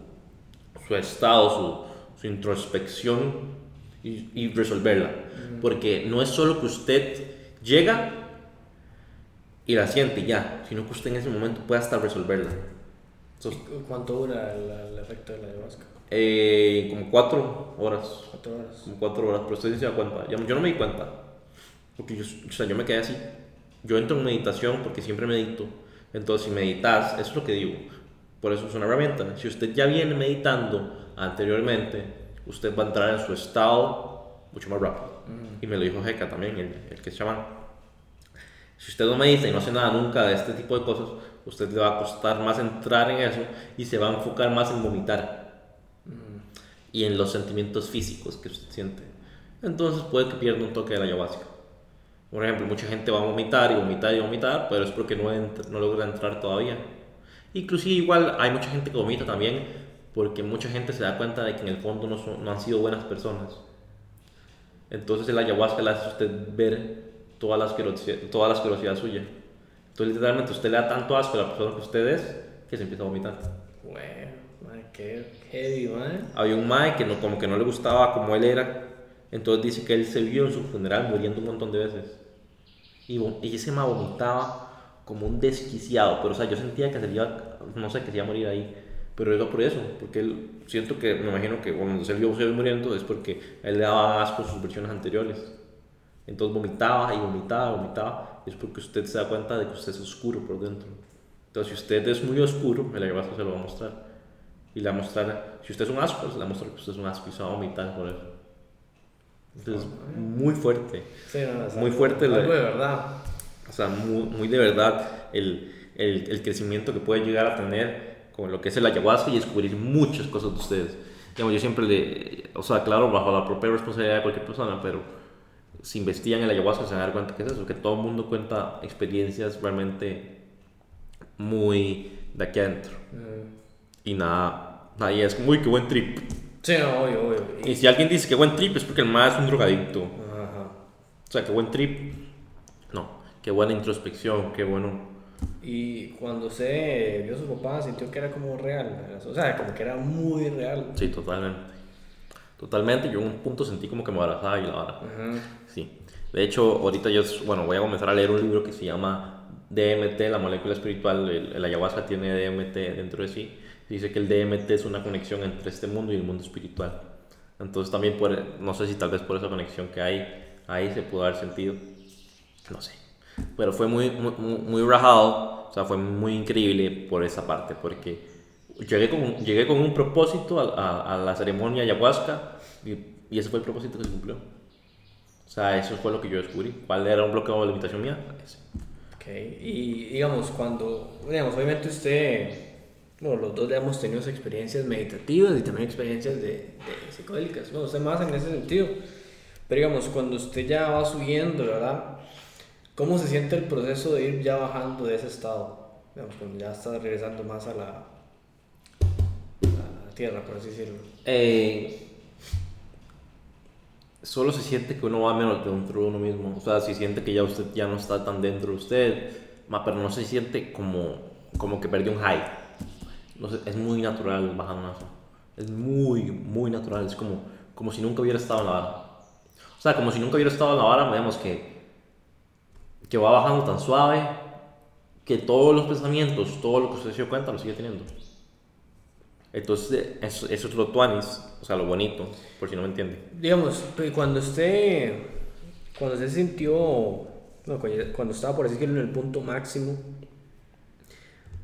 su estado, su, su introspección y, y resolverla. Porque no es solo que usted llega y la siente ya, sino que usted en ese momento puede hasta resolverla. Entonces, ¿Cuánto dura el, el, efecto de la ayahuasca? Eh, como cuatro horas. Cuatro horas. Como cuatro horas, pero usted se da cuenta. Yo, yo no me di cuenta. Porque yo, o sea, yo me quedé así. Yo entro en meditación porque siempre medito. Entonces, si meditas, eso es lo que digo. Por eso es una herramienta. Si usted ya viene meditando anteriormente, usted va a entrar en su estado mucho más rápido. Mm. Y me lo dijo Jeca también, el, el que es chamán. Si usted no medita y no hace nada nunca de este tipo de cosas, usted le va a costar más entrar en eso y se va a enfocar más en vomitar mm. y en los sentimientos físicos que usted siente. Entonces puede que pierda un toque de la ayahuasca. Por ejemplo, mucha gente va a vomitar y vomitar y vomitar, pero es porque no, no logra entrar todavía. Inclusive igual hay mucha gente que vomita también porque mucha gente se da cuenta de que en el fondo no, son, no han sido buenas personas. Entonces el ayahuasca le hace a usted ver toda la asquerosidad, toda la asquerosidad suya. Entonces literalmente usted le da tanto asco a la persona que usted es que se empieza a vomitar. Bueno, qué heavy, man. Había un mae que no, como que no le gustaba como él era. Entonces dice que él se vio en su funeral muriendo un montón de veces. Y, y ese mae vomitaba como un desquiciado. Pero o sea, yo sentía que se iba, no sé, que se iba a morir ahí pero era por eso, porque él, siento que, me imagino que cuando se vio muriendo es porque él le daba asco sus versiones anteriores. Entonces vomitaba y vomitaba, vomitaba, y es porque usted se da cuenta de que usted es oscuro por dentro. Entonces, si usted es muy oscuro, el ayahuasca se lo va a mostrar. Y le va a mostrar, si usted es un asco, se le va a mostrar que usted es un asco y se va a vomitar por eso. Entonces, muy fuerte. Sí, no, muy fuerte. Algo de verdad. O sea, muy, muy de verdad el, el, el crecimiento que puede llegar a tener con lo que es el ayahuasca y descubrir muchas cosas de ustedes. digamos, yo siempre le, o sea, claro, bajo la propia responsabilidad de cualquier persona, pero si investigan en la ayahuasca se van a dar cuenta que es eso, que todo el mundo cuenta experiencias realmente muy de aquí adentro. Y nada, nadie es muy que buen trip. Sí, no, obvio, obvio. Y si alguien dice que buen trip es porque el más es un drogadicto. Ajá. O sea, que buen trip, no, qué buena introspección, qué bueno. Y cuando usted vio a su papá, sintió que era como real. ¿verdad? O sea, como que era muy real. Sí, totalmente. Totalmente, yo en un punto sentí como que me abrazaba y la vara. De hecho, ahorita yo, bueno, voy a comenzar a leer un libro que se llama DMT, la molécula espiritual. El, el ayahuasca tiene DMT dentro de sí. Dice que el DMT es una conexión entre este mundo y el mundo espiritual. Entonces también, por, no sé si tal vez por esa conexión que hay, ahí se pudo haber sentido. No sé. Pero fue muy, muy, muy rajado, o sea, fue muy increíble por esa parte, porque llegué con, llegué con un propósito a la ceremonia ayahuasca y, y ese fue el propósito que se cumplió. O sea, eso fue lo que yo descubrí. ¿Cuál era un bloqueo de la invitación mía? Ese. Ok, y digamos, cuando, digamos, obviamente usted, bueno, los dos ya hemos tenido experiencias meditativas y también experiencias de, de psicodélicas, bueno, usted más en ese sentido, pero digamos, cuando usted ya va subiendo, ¿verdad? ¿Cómo se siente el proceso de ir ya bajando de ese estado? Digamos, cuando ya está regresando más a la, a la tierra, por así decirlo. Eh, solo se siente que uno va menos dentro de uno mismo. O sea, si siente que ya usted ya no está tan dentro de usted, pero no se siente como, como que perdió un high. No es muy natural bajar una Es muy, muy natural. Es como, como si nunca hubiera estado en la vara. O sea, como si nunca hubiera estado en la vara, digamos que, que va bajando tan suave que todos los pensamientos, todo lo que usted se dio cuenta, lo sigue teniendo. Entonces, eso, eso es lo tuanis, o sea, lo bonito, por si no me entiende. Digamos, cuando usted, cuando usted sintió, no, cuando- estaba por decirlo en el punto máximo,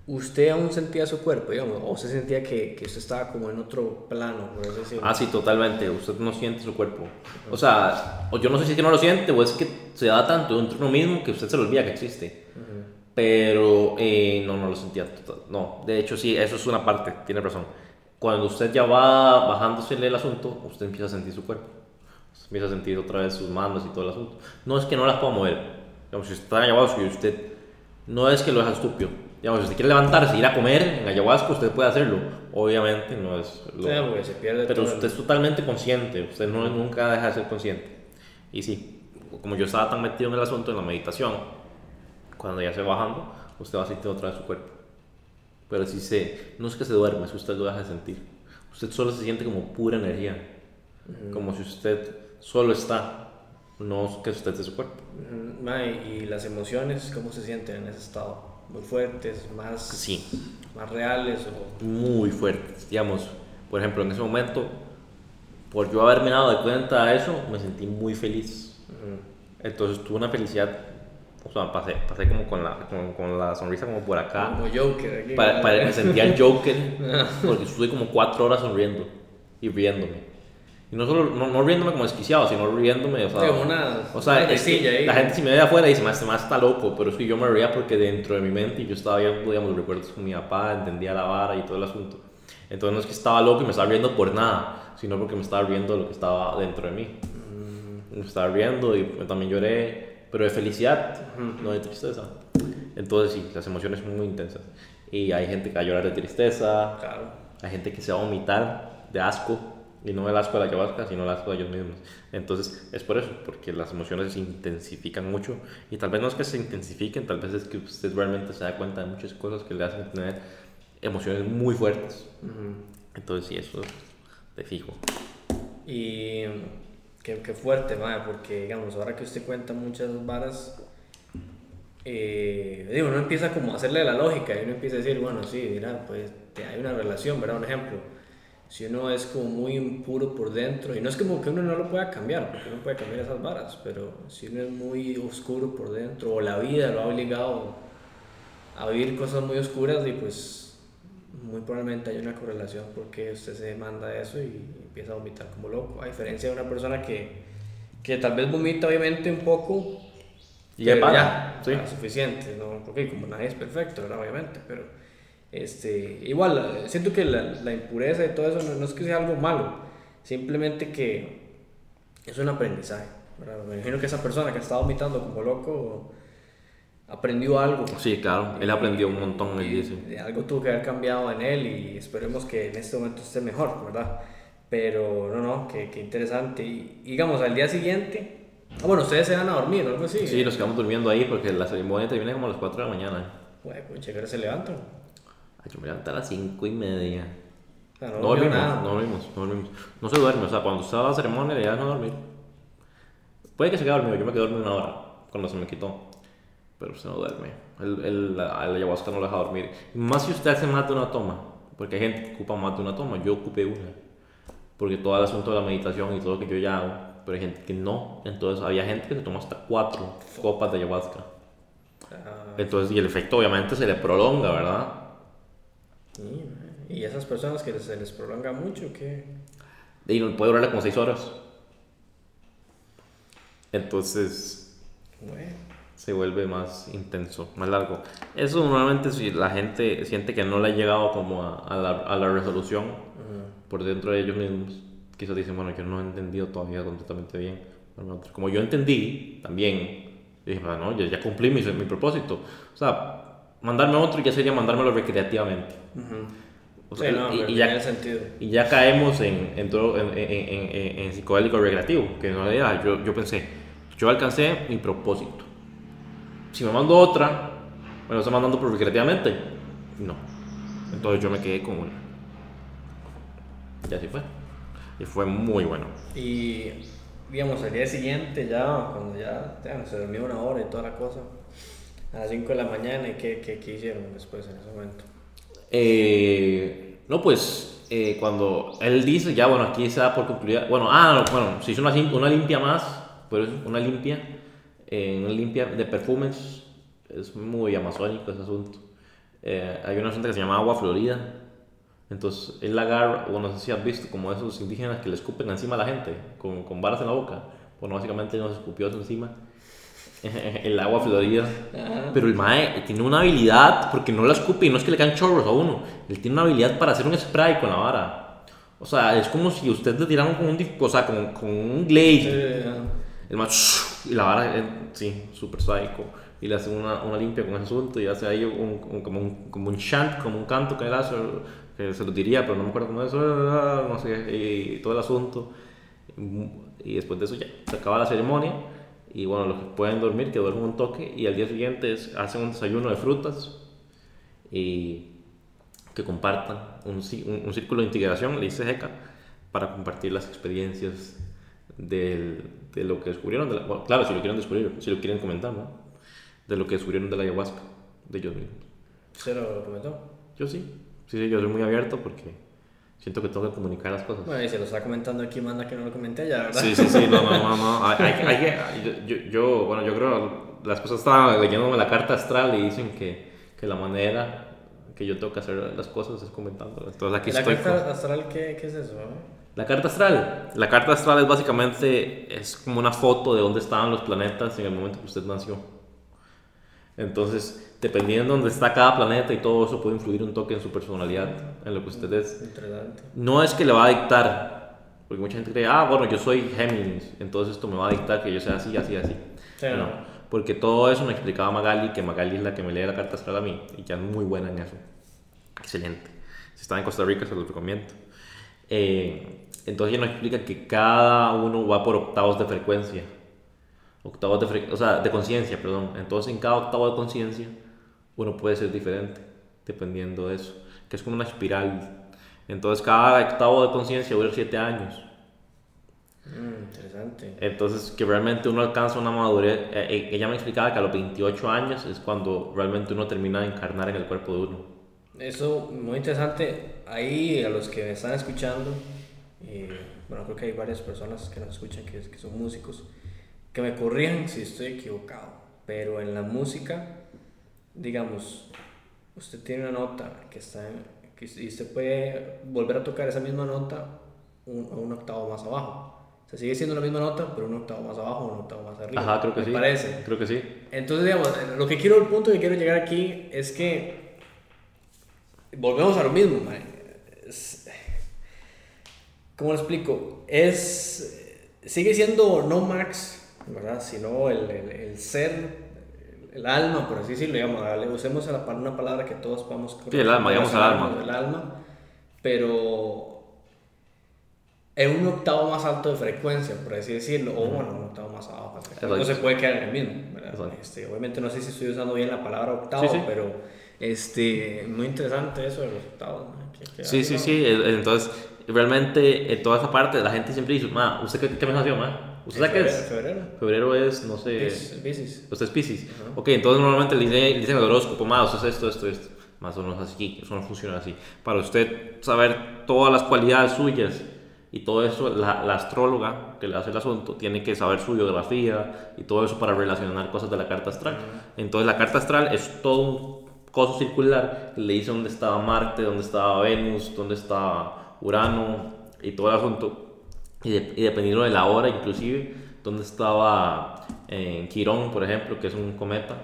¿usted aún sentía su cuerpo, digamos? ¿O usted sentía que, que usted estaba como en otro plano, por decirlo? Ah, sí, totalmente, usted no siente su cuerpo. O sea, o yo no sé si es que no lo siente o es que se da tanto dentro de uno mismo que usted se le olvida que existe. Pero eh, no, no lo sentía. total- No, de hecho sí, eso es una parte, tiene razón. Cuando usted ya va bajándose el asunto, usted empieza a sentir su cuerpo. Usted empieza a sentir otra vez sus manos y todo el asunto. No es que no las pueda mover. Digamos, si usted está en ayahuasca y usted no es que lo deja estúpido. Digamos, si usted quiere levantarse ir a comer en ayahuasca, usted puede hacerlo. Obviamente no es lo... Sí, porque se pierde Pero el- usted es totalmente consciente, usted no, nunca deja de ser consciente. Y sí, como yo estaba tan metido en el asunto de la meditación, cuando ya se va bajando, usted va sintiendo otra vez su cuerpo. Pero si se, no es que se duerme, es que usted lo deja de sentir. Usted solo se siente como pura energía, como si usted solo está, no es que usted es su cuerpo. Mae, ¿Y las emociones cómo se sienten en ese estado? ¿Muy fuertes, más, Sí, más reales o...? muy fuertes. Digamos, por ejemplo, en ese momento, por yo haberme dado de cuenta de eso, me sentí muy feliz. Ujú. Entonces tuve una felicidad, sea, pasé, pasé como con la, con, con la sonrisa como por acá. Como Joker aquí. Pa- ¿verdad? pa- me sentía el Joker, porque estuve como cuatro horas sonriendo y riéndome. Y no solo, no, no riéndome como desquiciado, sino riéndome, o sea, como una- o sea, una es que ahí. la gente si me ve de afuera dice, más, este más está loco, pero es que yo me reía porque dentro de mi mente yo estaba viendo, digamos, los recuerdos con mi papá, entendía la vara y todo el asunto. Entonces no es que estaba loco y me estaba riendo por nada, sino porque me estaba riendo de lo que estaba dentro de mí. Mm. Me estaba riendo y también lloré, pero de felicidad, no de tristeza. Entonces sí, las emociones son muy intensas. Y hay gente que va a llorar de tristeza, Claro. hay gente que se va a vomitar de asco, y no el asco de la ayahuasca, sino el asco de ellos mismos. Entonces es por eso, porque las emociones se intensifican mucho, y tal vez no es que se intensifiquen, tal vez es que usted realmente se da cuenta de muchas cosas que le hacen tener emociones muy fuertes. Ujú. Entonces sí, eso te fijo. Y qué, qué fuerte, madre, porque digamos, ahora que usted cuenta muchas varas, eh, digo, uno empieza como a hacerle la lógica y uno empieza a decir, bueno, sí, mira, pues hay una relación, ¿verdad? Un ejemplo, si uno es como muy impuro por dentro, y no es como que uno no lo pueda cambiar, porque uno puede cambiar esas varas, pero si uno es muy oscuro por dentro, o la vida lo ha obligado a vivir cosas muy oscuras, y pues muy probablemente hay una correlación porque usted se manda eso y empieza a vomitar como loco. A diferencia de una persona que, que tal vez vomita obviamente un poco Y ya pero para, sí. para suficiente, ¿no? Porque como nadie es perfecto, ¿verdad? Obviamente, pero Este, igual, siento que la, la impureza y todo eso no, no, es que sea algo malo, simplemente que es un aprendizaje. ¿verdad? Me imagino que esa persona que estaba vomitando como loco aprendió algo. Sí, claro, él aprendió un montón, él dice. Algo tuvo que haber cambiado en él y esperemos que en este momento esté mejor, ¿verdad? Pero no, no, qué, qué interesante. Y digamos, al día siguiente, ah, bueno, ustedes se van a dormir o algo así. Sí, nos quedamos durmiendo ahí porque la ceremonia termina como a las 4 de la mañana. Bueno, pues chévere, se levantan. Yo me levanté a las 5 y media. no, no, dormimos, nada. no dormimos, no dormimos. No se duerme, o sea, cuando estaba la ceremonia ya no dormir. Puede que se quede dormido, yo me quedé dormido una hora cuando se me quitó. Pero usted no duerme. El, el, la, ayahuasca no lo deja dormir. Más si usted hace más de una toma. Porque hay gente que ocupa más de una toma. Yo ocupé una. Porque todo el asunto de la meditación y todo lo que yo ya hago. Pero hay gente que no. Entonces había gente que se toma hasta cuatro copas de ayahuasca. Ah. Entonces, y el efecto obviamente se le prolonga, ¿verdad? ¿Y esas personas que se les prolonga mucho, qué? Y puede durarle como seis horas. Entonces, se vuelve más intenso, más largo. Eso normalmente si la gente siente que no le ha llegado como a, la, a la, resolución por dentro de ellos mismos, quizás dicen, bueno, yo no he entendido todavía completamente bien. Bueno, como yo entendí también, dije, bueno, no, ya, cumplí mi, mi propósito. O sea, mandarme otro ya sería mandármelo recreativamente. y, ya, sentido. y ya caemos en, en, todo, en, en, en, psicodélico recreativo, que en realidad yo, yo pensé, yo alcancé mi propósito. Si me mando otra, me lo estoy mandando por recreativamente. No. Entonces yo me quedé con una. Y así fue. Y fue muy bueno. Y digamos, al día siguiente ya, cuando ya, ya se durmió una hora y toda la cosa a las 5 de la mañana y qué, qué, qué, hicieron después en ese momento? Eh, no, pues eh, cuando él dice, ya bueno, aquí se da por concluida, bueno, ah, no, bueno, se hizo una, una limpia más, pero una limpia, eh, una limpia de perfumes, es muy amazónico ese asunto. Eh, hay una gente que se llama agua florida, entonces él agarra, o no sé si has visto como esos indígenas que le escupen encima a la gente con, con varas en la boca, bueno, básicamente nos escupió eso encima el agua florida. Pero el mae tiene una habilidad, porque no la escupe y no es que le caen chorros a uno. Él tiene una habilidad para hacer un spray con la vara. O sea, es como si usted le tiraran con un, o sea, con, con un glade. el mae, y la vara, eh, sí, súper sádico. Y le hace una, una, limpia con ese asunto y hace ahí un, como, un, como un chant, como un canto que él hace, que se lo diría, pero no me acuerdo cómo es, no sé, y todo el asunto. Y después de eso ya se acaba la ceremonia y bueno, los que pueden dormir, que duermen un toque. Y al día siguiente hacen un desayuno de frutas. Y que compartan un, un, círculo de integración, le dice Jeca, para compartir las experiencias del, de lo que descubrieron. De claro, si lo quieren descubrir, si lo quieren comentar, ¿no? De lo que descubrieron de la ayahuasca, de ellos mismos. ¿Se lo comentó? Yo sí. Sí, sí, yo soy muy abierto porque siento que tengo que comunicar las cosas. Bueno, y se lo está comentando aquí, manda que no lo comenté ya, ¿verdad? Sí, sí, sí, no, no, no. Hay, hay, que, yo, yo, bueno, yo creo, las cosas estaban leyéndome la carta astral y dicen que, que la manera que yo tengo que hacer las cosas es comentando. Entonces aquí ¿La estoy. ¿La carta astral qué, qué es eso? La carta astral. La carta astral es básicamente es como una foto de dónde estaban los planetas en el momento que usted nació. Entonces, dependiendo de dónde está cada planeta y todo eso puede influir un toque en su personalidad, en lo que usted es. No es que le va a dictar, porque mucha gente cree, ah, bueno, yo soy Géminis, entonces esto me va a dictar que yo sea así, así, así. no, porque todo eso me explicaba Magali, que Magali es la que me lee la carta astral a mí, y ya es muy buena en eso. Excelente. Si está en Costa Rica, se lo recomiendo. Eh, entonces ella nos explica que cada uno va por octavos de frecuencia. Octavos de, o sea, de conciencia, perdón. Entonces en cada octavo de conciencia uno puede ser diferente dependiendo de eso, que es como una espiral. Entonces cada octavo de conciencia dura 7 años. Mm, interesante. Entonces que realmente uno alcanza una madurez. Eh, eh, ella me explicaba que a los 28 años es cuando realmente uno termina de encarnar en el cuerpo de uno. Eso, muy interesante. Ahí a los que me están escuchando, bueno, creo que hay varias personas que nos escuchan que, que son músicos, que me corrijan si estoy equivocado, pero en la música digamos, usted tiene una nota que está y usted puede volver a tocar esa misma nota un, un octavo más abajo. O sea, sigue siendo la misma nota, pero un octavo más abajo, un octavo más arriba. Ajá, creo que me sí. parece. Creo que sí. Entonces, digamos, lo que quiero, el punto que quiero llegar aquí es que volvemos a lo mismo. Es- ¿Cómo lo explico? Es. Sigue siendo no Max, ¿verdad? Sino el, el, el ser, el alma, por así decirlo, digamos. dale, Usemos una palabra que todos podamos. Sí, el alma, digamos el alma. El alma, pero. En un octavo más alto de frecuencia, por así decirlo, o bueno, un octavo más abajo. No se puede quedar en el mismo, ¿verdad? Este, obviamente no sé si estoy usando bien la palabra octavo, Sí, sí. pero este, muy interesante eso de los octavos. ¿no? Que- que Sí, sí, sí. el- Entonces, realmente, en toda esa parte, la gente siempre dice, ma, ¿usted qué, qué mes nació, ma? ¿Usted sabe qué es? Febrero. Febrero es, no sé. Piscis, Piscis. Usted es Pisces. Ajá. Ok, entonces normalmente le dicen, le dicen el horóscopo, más usted es esto, esto, esto. Más o menos así, eso no funciona así. Para usted saber todas las cualidades suyas y todo eso, la, la astróloga que le hace el asunto tiene que saber su biografía y todo eso para relacionar cosas de la carta astral. Entonces la carta astral es todo un coso circular que le dice dónde estaba Marte, dónde estaba Venus, dónde estaba Urano y todo el asunto. Y, de- y dependiendo de la hora, inclusive, donde estaba en Quirón, por ejemplo, que es un cometa,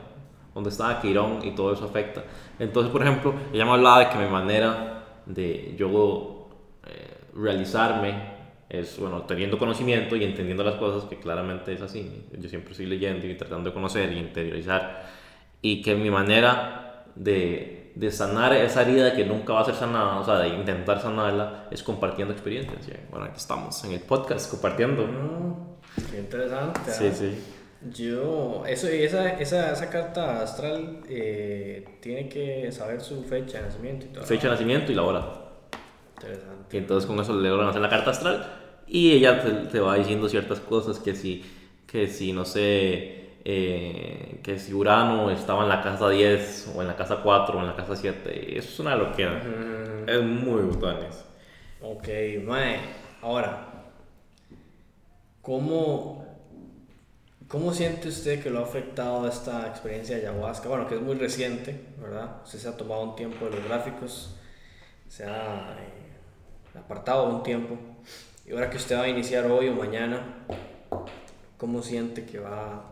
donde estaba Quirón y todo eso afecta. Entonces, por ejemplo, ella me hablaba de que mi manera de yo eh, realizarme es, bueno, teniendo conocimiento y entendiendo las cosas, que claramente es así. Yo siempre estoy leyendo y tratando de conocer y interiorizar. Y que mi manera de, de sanar esa herida que nunca va a ser sanada, o sea, de intentar sanarla, es compartiendo experiencias. Bueno, aquí estamos en el podcast compartiendo. Mm, qué interesante. ¿ah? Sí, sí. Yo, eso, esa, esa, esa carta astral eh, tiene que saber su fecha de nacimiento y todo. Fecha de nacimiento y la hora. Interesante. Y entonces con eso le logran hacer la carta astral y ella te, te va diciendo ciertas cosas que si, que si no sé, eh, que si Urano estaba en la casa 10 o en la casa 4 o en la casa 7. Eso es una loquera. Mm, Es muy brutal. eso. ok, mae. Ahora, ¿cómo, ¿cómo siente usted que lo ha afectado esta experiencia de ayahuasca? Bueno, que es muy reciente, ¿verdad? Usted se ha tomado un tiempo de los gráficos, se ha eh, apartado un tiempo. Y ahora que usted va a iniciar hoy o mañana, ¿cómo siente que va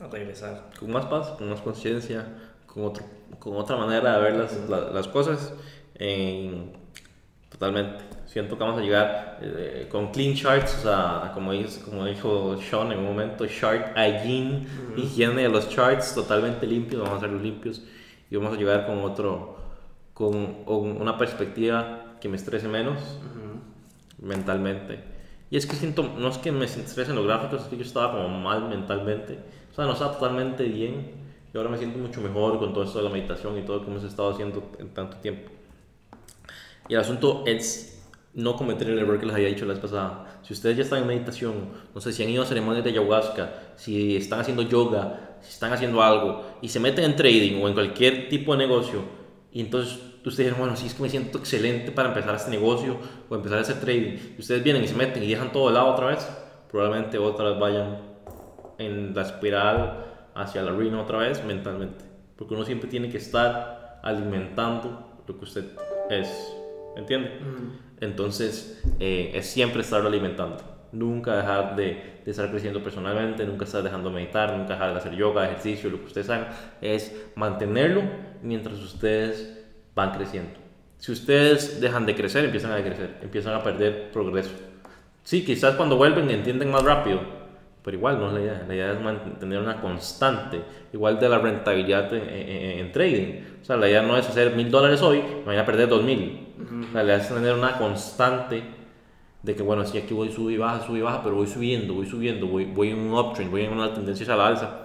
a regresar? Con más paz, con más conciencia, con, otro, con otra manera de ver las, la- las cosas. en- totalmente. Siento que vamos a llegar eh, con clean charts, o sea, como, dice- como dijo Sean en un momento, chart hygiene, higiene de los charts totalmente limpios, vamos a hacerlos limpios y vamos a llegar con otro, con, con una perspectiva que me estrese menos mentalmente. Y es que siento, no es que me estresen los gráficos, es que yo estaba como mal mentalmente. O sea, no estaba totalmente bien. Y ahora me siento mucho mejor con todo esto de la meditación y todo lo que hemos estado haciendo en tanto tiempo. Y el asunto es no cometer el error que les había dicho la vez pasada. Si ustedes ya están en meditación, no sé si han ido a ceremonias de ayahuasca, si están haciendo yoga, si están haciendo algo y se meten en trading o en cualquier tipo de negocio, y entonces ustedes dicen, bueno, si es que me siento excelente para empezar este negocio o empezar a hacer trading, y ustedes vienen y se meten y dejan todo de lado otra vez, probablemente otra vez vayan en la espiral hacia la ruina otra vez mentalmente. Porque uno siempre tiene que estar alimentando lo que usted es. ¿Me entiende? Entonces, eh, es siempre estarlo alimentando. Nunca dejar de, de estar creciendo personalmente, nunca estar dejando de meditar, nunca dejar de hacer yoga, ejercicio, lo que ustedes hagan. Es mantenerlo mientras ustedes van creciendo. Si ustedes dejan de crecer, empiezan a decrecer, empiezan a perder progreso. Sí, quizás cuando vuelven entienden más rápido, pero igual no es la idea. La idea es mantener una constante, igual de la rentabilidad en, en- en trading. O sea, la idea no es hacer mil dólares hoy, mañana perder dos mil. La idea es tener una constante de que, bueno, sí, aquí voy, sube y baja, sube y baja, pero voy subiendo, voy subiendo, voy, voy en un uptrend, voy en una tendencia a la alza.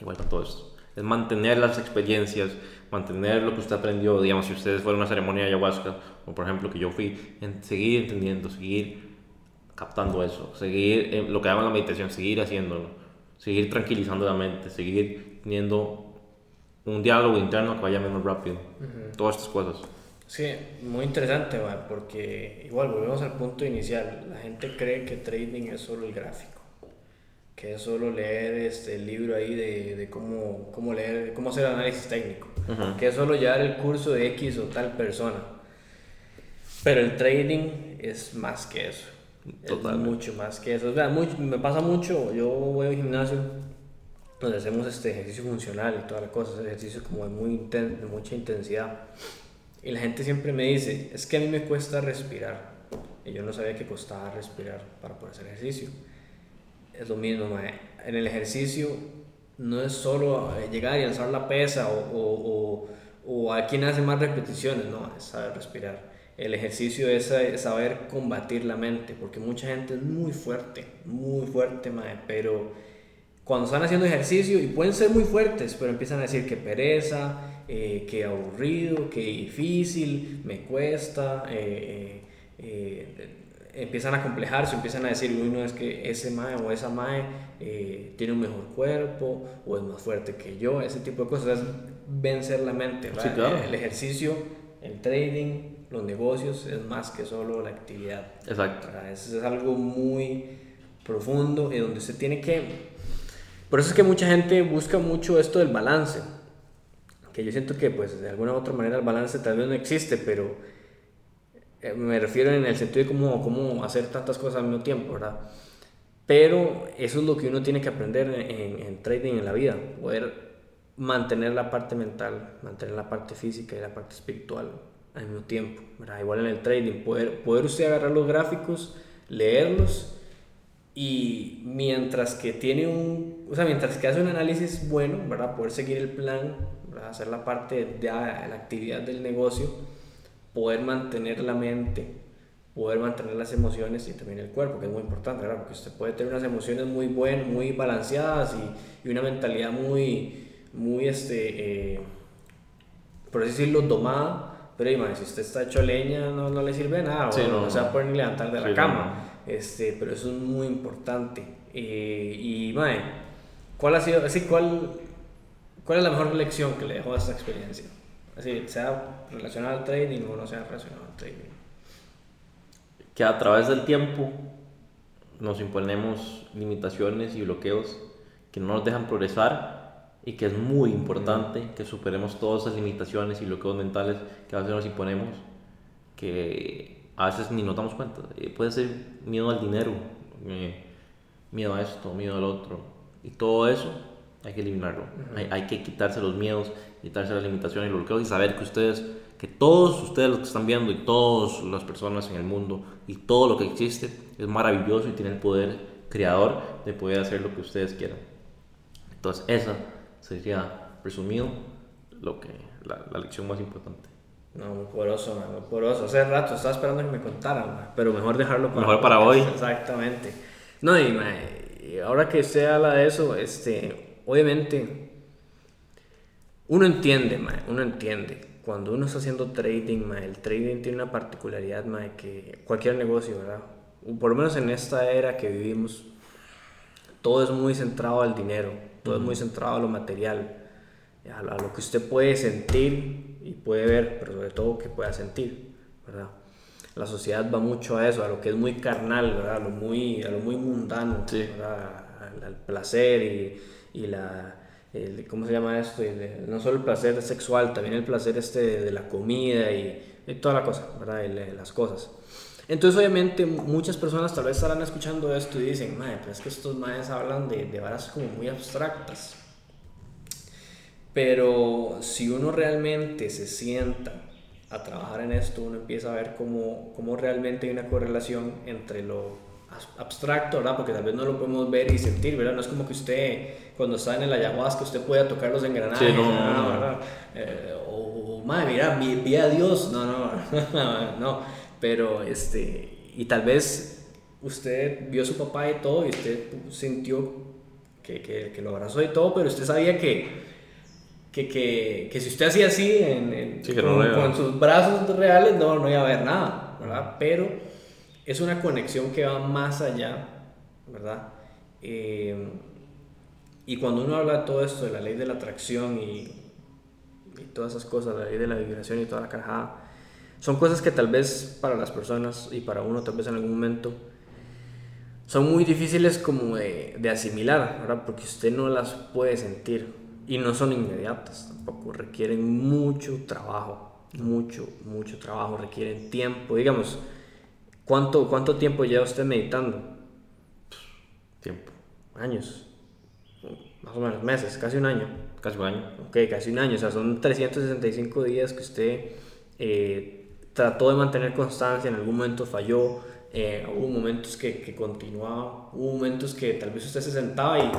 Igual con todo esto. Es mantener las experiencias, mantener lo que usted aprendió. Digamos, si ustedes fueron a una ceremonia de ayahuasca, o por ejemplo que yo fui, en, seguir entendiendo, seguir captando eso, seguir eh, lo que llaman la meditación, seguir haciéndolo, seguir tranquilizando la mente, seguir teniendo un diálogo interno que vaya menos rápido. Todas estas cosas. Sí, muy interesante, porque igual volvemos al punto inicial. La gente cree que trading es solo el gráfico, que es solo leer este, el libro ahí de, de cómo, cómo, leer, cómo hacer análisis técnico, que es solo llevar el curso de X o tal persona. Pero el trading es más que eso. Totalmente. mucho más que eso. O sea, mucho- me pasa mucho, yo voy al gimnasio donde hacemos este ejercicio funcional y toda la cosa, ese ejercicio como de, muy inten- de mucha intensidad. Y la gente siempre me dice, es que a mí me cuesta respirar. Y yo no sabía que costaba respirar para poder hacer ejercicio. Es lo mismo, mae. En el ejercicio no es solo eh, llegar y alzar la pesa o, o, o, o a quien hace más repeticiones, no, es saber respirar. El ejercicio es saber combatir la mente, porque mucha gente es muy fuerte, muy fuerte, mae, pero cuando están haciendo ejercicio y pueden ser muy fuertes, pero empiezan a decir que pereza, eh, que aburrido, que difícil, me cuesta, eh, eh, empiezan a complejarse, empiezan a decir, uy, no es que ese mae o esa mae tiene un mejor cuerpo o es más fuerte que yo, ese tipo de cosas, es vencer la mente, el ejercicio, el trading, los negocios es más que solo la actividad. Exacto. Eso es algo muy profundo y donde se tiene que... Por eso es que mucha gente busca mucho esto del balance. Que yo siento que pues de alguna u otra manera el balance tal vez no existe, pero eh, me refiero en el sentido de cómo, cómo hacer tantas cosas al mismo tiempo, ¿verdad? Pero eso es lo que uno tiene que aprender en, en trading en la vida, poder mantener la parte mental, mantener la parte física y la parte espiritual al mismo tiempo. ¿verdad? Igual en el trading, poder, poder usted agarrar los gráficos, leerlos y mientras que tiene un, o sea, mientras que hace un análisis bueno, ¿verdad? Poder seguir el plan, ¿verdad? hacer la parte de la actividad del negocio, poder mantener la mente, poder mantener las emociones y también el cuerpo, que es muy importante, ¿verdad? Porque usted puede tener unas emociones muy buenas, muy balanceadas y, y una mentalidad muy, muy, este, eh, por así decirlo, domada, pero si usted está hecho leña, no, no le sirve nada, o no, se va a poder ni levantar de la cama. Este, pero eso es muy importante. Eh, y, mae, ¿cuál ha sido, así, cuál, cuál es la mejor lección que le dejó esta experiencia? Así, sea relacionada al trading o no sea relacionada al trading. Que a través del tiempo nos imponemos limitaciones y bloqueos que no nos dejan progresar y que es muy importante que superemos todas esas limitaciones y bloqueos mentales que a veces nos imponemos, que a veces ni nos damos cuenta. Eh, puede ser miedo al dinero, eh, miedo a esto, miedo al otro, y todo eso hay que eliminarlo. hay, hay, que quitarse los miedos, quitarse las limitaciones y los bloqueos y saber que ustedes, que todos ustedes los que están viendo y todas las personas en el mundo y todo lo que existe es maravilloso y tiene el poder creador de poder hacer lo que ustedes quieran. Entonces, esa sería resumido lo que la, la lección más importante. No, muy poroso, muy poroso. Hace rato estaba esperando que me contaran, pero mejor dejarlo para, mejor para hoy. Exactamente. No, y, ahora que usted habla de eso, este, obviamente, uno entiende, uno entiende. Cuando uno está haciendo trading, el trading tiene una particularidad que cualquier negocio, ¿verdad? Por lo menos en esta era que vivimos, todo es muy centrado al dinero todo es muy centrado a lo material, a, lo que usted puede sentir y puede ver, pero sobre todo que pueda sentir, ¿verdad? La sociedad va mucho a eso, a lo que es muy carnal, ¿verdad? A lo muy, a lo muy mundano, ¿verdad? Al, placer y, y la... ¿Cómo se llama esto? no solo el placer sexual, también el placer este de, la comida y, y, toda la cosa, ¿verdad? las cosas. Entonces, obviamente, muchas personas tal vez estarán escuchando esto y dicen, madre, pero es que estos madres hablan de, de varas como muy abstractas. Pero si uno realmente se sienta a trabajar en esto, uno empieza a ver cómo, cómo realmente hay una correlación entre lo abstracto, ¿verdad? Porque tal vez no lo podemos ver y sentir, ¿verdad? No es como que usted, cuando está en el ayahuasca, usted pueda tocar los engranajes, sí, no, ¿verdad? Eh, o, madre, mira, vi, a Dios, no, no, no. Pero, este, y tal vez usted vio a su papá y todo y usted sintió que, que, que lo abrazó y todo, pero usted sabía que, que, que, que si usted hacía así en, con, sus brazos reales, no, no iba a haber nada, ¿verdad? Pero es una conexión que va más allá, ¿verdad? Eh, y cuando uno habla de todo esto, de la ley de la atracción y, y todas esas cosas, la ley de la vibración y toda la carajada, son cosas que tal vez para las personas y para uno tal vez en algún momento son muy difíciles como de, de asimilar, ¿verdad? Porque usted no las puede sentir y no son inmediatas tampoco, requieren mucho trabajo, mucho, mucho trabajo, requieren tiempo. Digamos, ¿cuánto, cuánto tiempo lleva usted meditando? Tiempo. Años. Más o menos, meses, casi un año. Casi un año. Ok, casi un año. O sea, son 365 días que usted eh, trató de mantener constancia, en algún momento falló, eh, hubo momentos que, que continuaba, hubo momentos que tal vez usted se sentaba y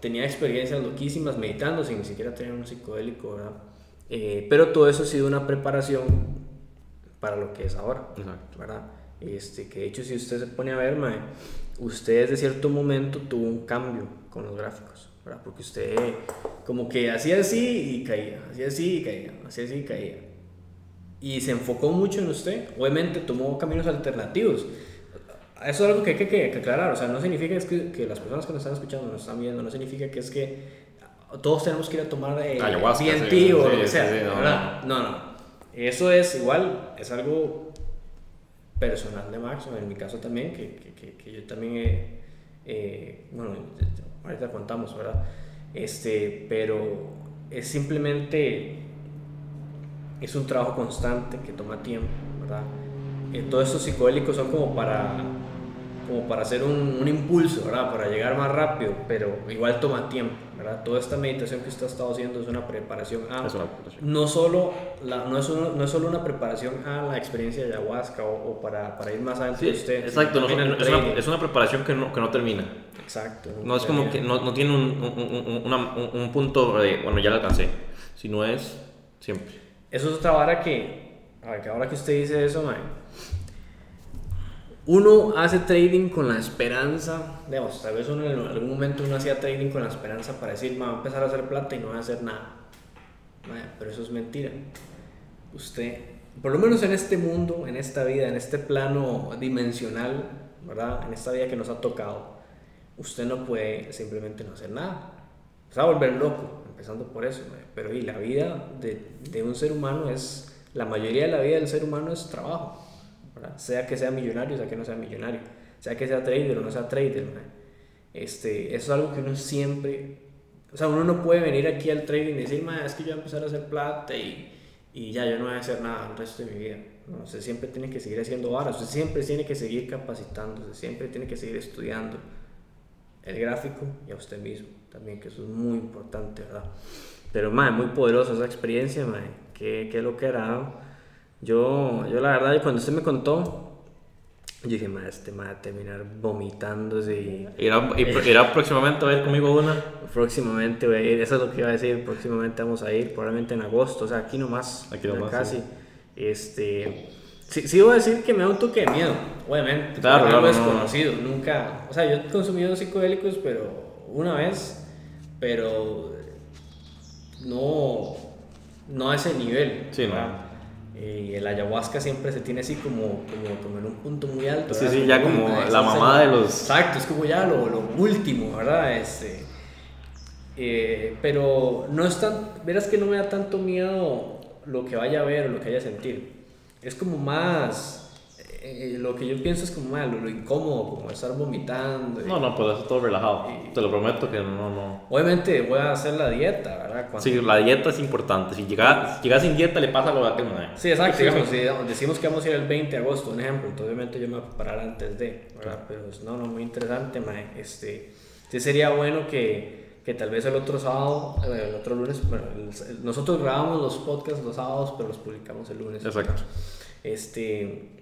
tenía experiencias loquísimas meditando sin ni siquiera tener un psicodélico, ¿verdad? Eh, pero todo eso ha sido una preparación para lo que es ahora, Exacto. ¿verdad? Este, que de hecho si usted se pone a ver, mae, usted desde cierto momento tuvo un cambio con los gráficos, ¿verdad? Porque usted como que hacía así y caía, hacía así y caía, hacía así y caía. Y se enfocó mucho en usted, obviamente tomó caminos alternativos. Eso es algo que hay que, que- que aclarar, o sea, no significa es que, que las personas que nos están escuchando, nos están viendo, no significa que es que todos tenemos que ir a tomar eh, Ayahuasca, sí, o sí, lo que sea, sí, no, ¿verdad? No, no. Eso es igual, es algo personal de Max, en mi caso también, que, que, que- que yo también he, eh, bueno, ahorita contamos, ¿verdad? Este, pero es simplemente, es un trabajo constante que toma tiempo, ¿verdad? Eh, todos estos psicodélicos son como para, como para hacer un, un impulso, ¿verdad? Para llegar más rápido, pero igual toma tiempo, ¿verdad? Toda esta meditación que usted ha estado haciendo es una preparación a Es una preparación. no solo, la, no, es uno- no es solo una preparación a la experiencia de ayahuasca o, o para, para ir más adentro Sí, de usted. exacto, no, es, una, es una preparación que no, que no termina. Exacto. No es como que no, no tiene un, un, un- una- un- un punto de, bueno, ya lo alcancé, sino es siempre. Eso es otra vara que, ahora que usted dice eso, mae, uno hace trading con la esperanza, digamos, tal vez uno en algún momento uno hacía trading con la esperanza para decir, "Ma, voy a empezar a hacer plata y no voy a hacer nada. Mae, pero eso es mentira. Usted, por lo menos en este mundo, en esta vida, en este plano dimensional, ¿verdad? En esta vida que nos ha tocado, usted no puede simplemente no hacer nada. Se va a volver loco, empezando por eso. Pero y la vida de, de un ser humano es, la mayoría de la vida del ser humano es trabajo. ¿verdad? Sea que sea millonario, sea que no sea millonario. Sea que sea trader o no sea trader. Este, eso es algo que uno siempre... O sea, uno no puede venir aquí al trading y decir, "Ma, es que yo voy a empezar a hacer plata y, y ya yo no voy a hacer nada el resto de mi vida. No, usted siempre tiene que seguir haciendo varas, usted siempre tiene que seguir capacitándose, siempre tiene que seguir estudiando el gráfico y a usted mismo también, que eso es muy importante, ¿verdad? Pero, mae, muy poderosa esa experiencia, mae, qué, qué lo que era. Yo, yo la verdad, cuando usted me contó, yo dije, mae, este a terminar vomitándose y Irá, y- irá próximamente a ver conmigo una. próximamente voy a ir, eso es lo que iba a decir, próximamente vamos a ir, probablemente en agosto, o sea, aquí nomás, Aquí nomás, casi. sí. Este, sí, sí voy a decir que me da un toque de miedo, obviamente, Claro, claro, no, no. desconocido, nunca, o sea, yo he consumido psicodélicos, pero una vez, pero no, no a ese nivel. Sí, no. ¿verdad? Y el ayahuasca siempre se tiene así como, como, como en un punto muy alto. Sí, ¿verdad? sí, ya "Uy, como ma, la mamá de los- Exacto, es como ya lo, lo último, ¿verdad? Este, eh, pero no es tan, verás que no me da tanto miedo lo que vaya a ver o lo que vaya a sentir. Es como más, eh, lo que yo pienso es como más lo, incómodo, como estar vomitando. y- No, no, pues eso todo relajado. Te lo prometo que no, no. Obviamente voy a hacer la dieta, ¿verdad? Cuando- Sí, la dieta es importante. Si llegas, si llegas sin dieta, le pasa lo de aquel mae. Sí, exacto. Digamos, si decimos que vamos a ir el 20 de agosto, un ejemplo, entonces obviamente yo me voy a preparar antes de, ¿verdad? Pero es- no, no, muy interesante, mae. Este, sí sería bueno que, que tal vez el otro sábado, eh, el otro lunes, nosotros grabamos los podcasts los sábados, pero los publicamos el lunes. Exacto. Este,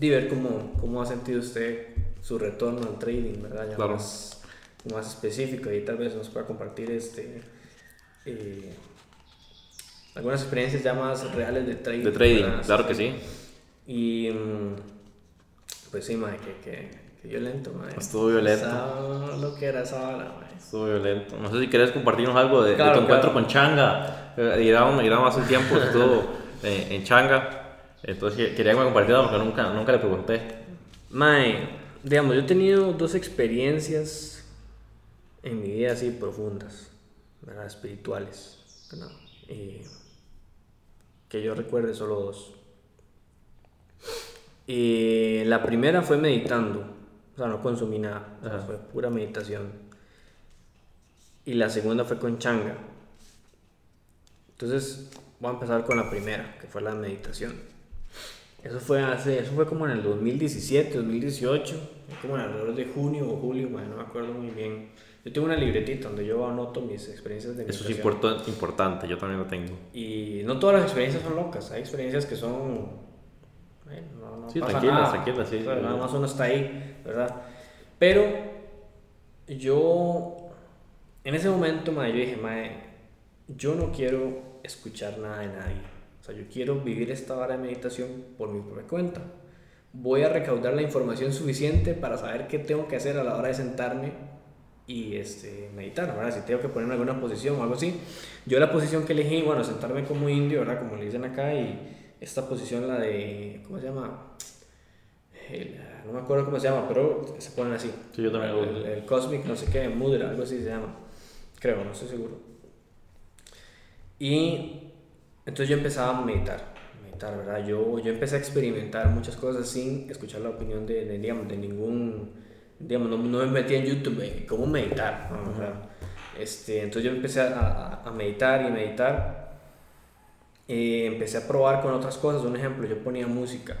y ver cómo, cómo ha sentido usted su retorno al trading, ¿verdad? Ya Claro. más, más específico y tal vez nos pueda compartir este, eh, algunas experiencias ya más reales de trading. De trading, ¿verdad? claro que sí. Y mm, pues sí, madre, que, que, que violento, madre. Estuvo violento. Esa- lo que era esa madre. Estuvo violento. No sé si querés compartirnos algo de, de Claro, tu encuentro con Changa. Eh, hace un tiempo estuvo eh, en Changa. Entonces quería que me compartiera porque nunca, nunca le pregunté. Mae, digamos, yo he tenido dos experiencias en mi vida así profundas, ¿verdad? Espirituales, ¿verdad? Eh, que yo recuerde solo dos. Y la primera fue meditando, o sea, no consumí nada, o sea, fue pura meditación. Y la segunda fue con changa. Entonces, voy a empezar con la primera, que fue la meditación. Eso fue hace, eso fue como en el 2017, 2018, como en alrededor de junio o julio, mae, no me acuerdo muy bien. Yo tengo una libretita donde yo anoto mis experiencias de Eso es importa- importante, yo también lo tengo. Y no todas las experiencias son locas, hay experiencias que son... bueno, no, no Sí, pasa tranquilas, nada. tranquilas, sí. O sea, nada más uno está ahí, ¿verdad? Pero yo, en ese momento, mae, yo dije, mae, yo no quiero escuchar nada de nadie. O sea, yo quiero vivir esta hora de meditación por mi propia cuenta. Voy a recaudar la información suficiente para saber qué tengo que hacer a la hora de sentarme y este, meditar, ¿verdad? Si tengo que ponerme alguna posición o algo así. Yo la posición que elegí, bueno, sentarme como indio, ¿verdad? Como le dicen acá, y esta posición, la de, ¿cómo se llama? El- no me acuerdo cómo se llama, pero se ponen así. Sí, yo también el, el Cosmic, no sé qué, Mudra, algo así se llama. Creo, no estoy seguro. Y entonces yo empezaba a meditar, meditar, ¿verdad? Yo, yo empecé a experimentar muchas cosas sin escuchar la opinión de, de, digamos, de ningún, digamos, no, no me metí en YouTube, cómo meditar, este, entonces yo empecé a, a- a meditar y meditar. Eh, empecé a probar con otras cosas, un ejemplo, yo ponía música,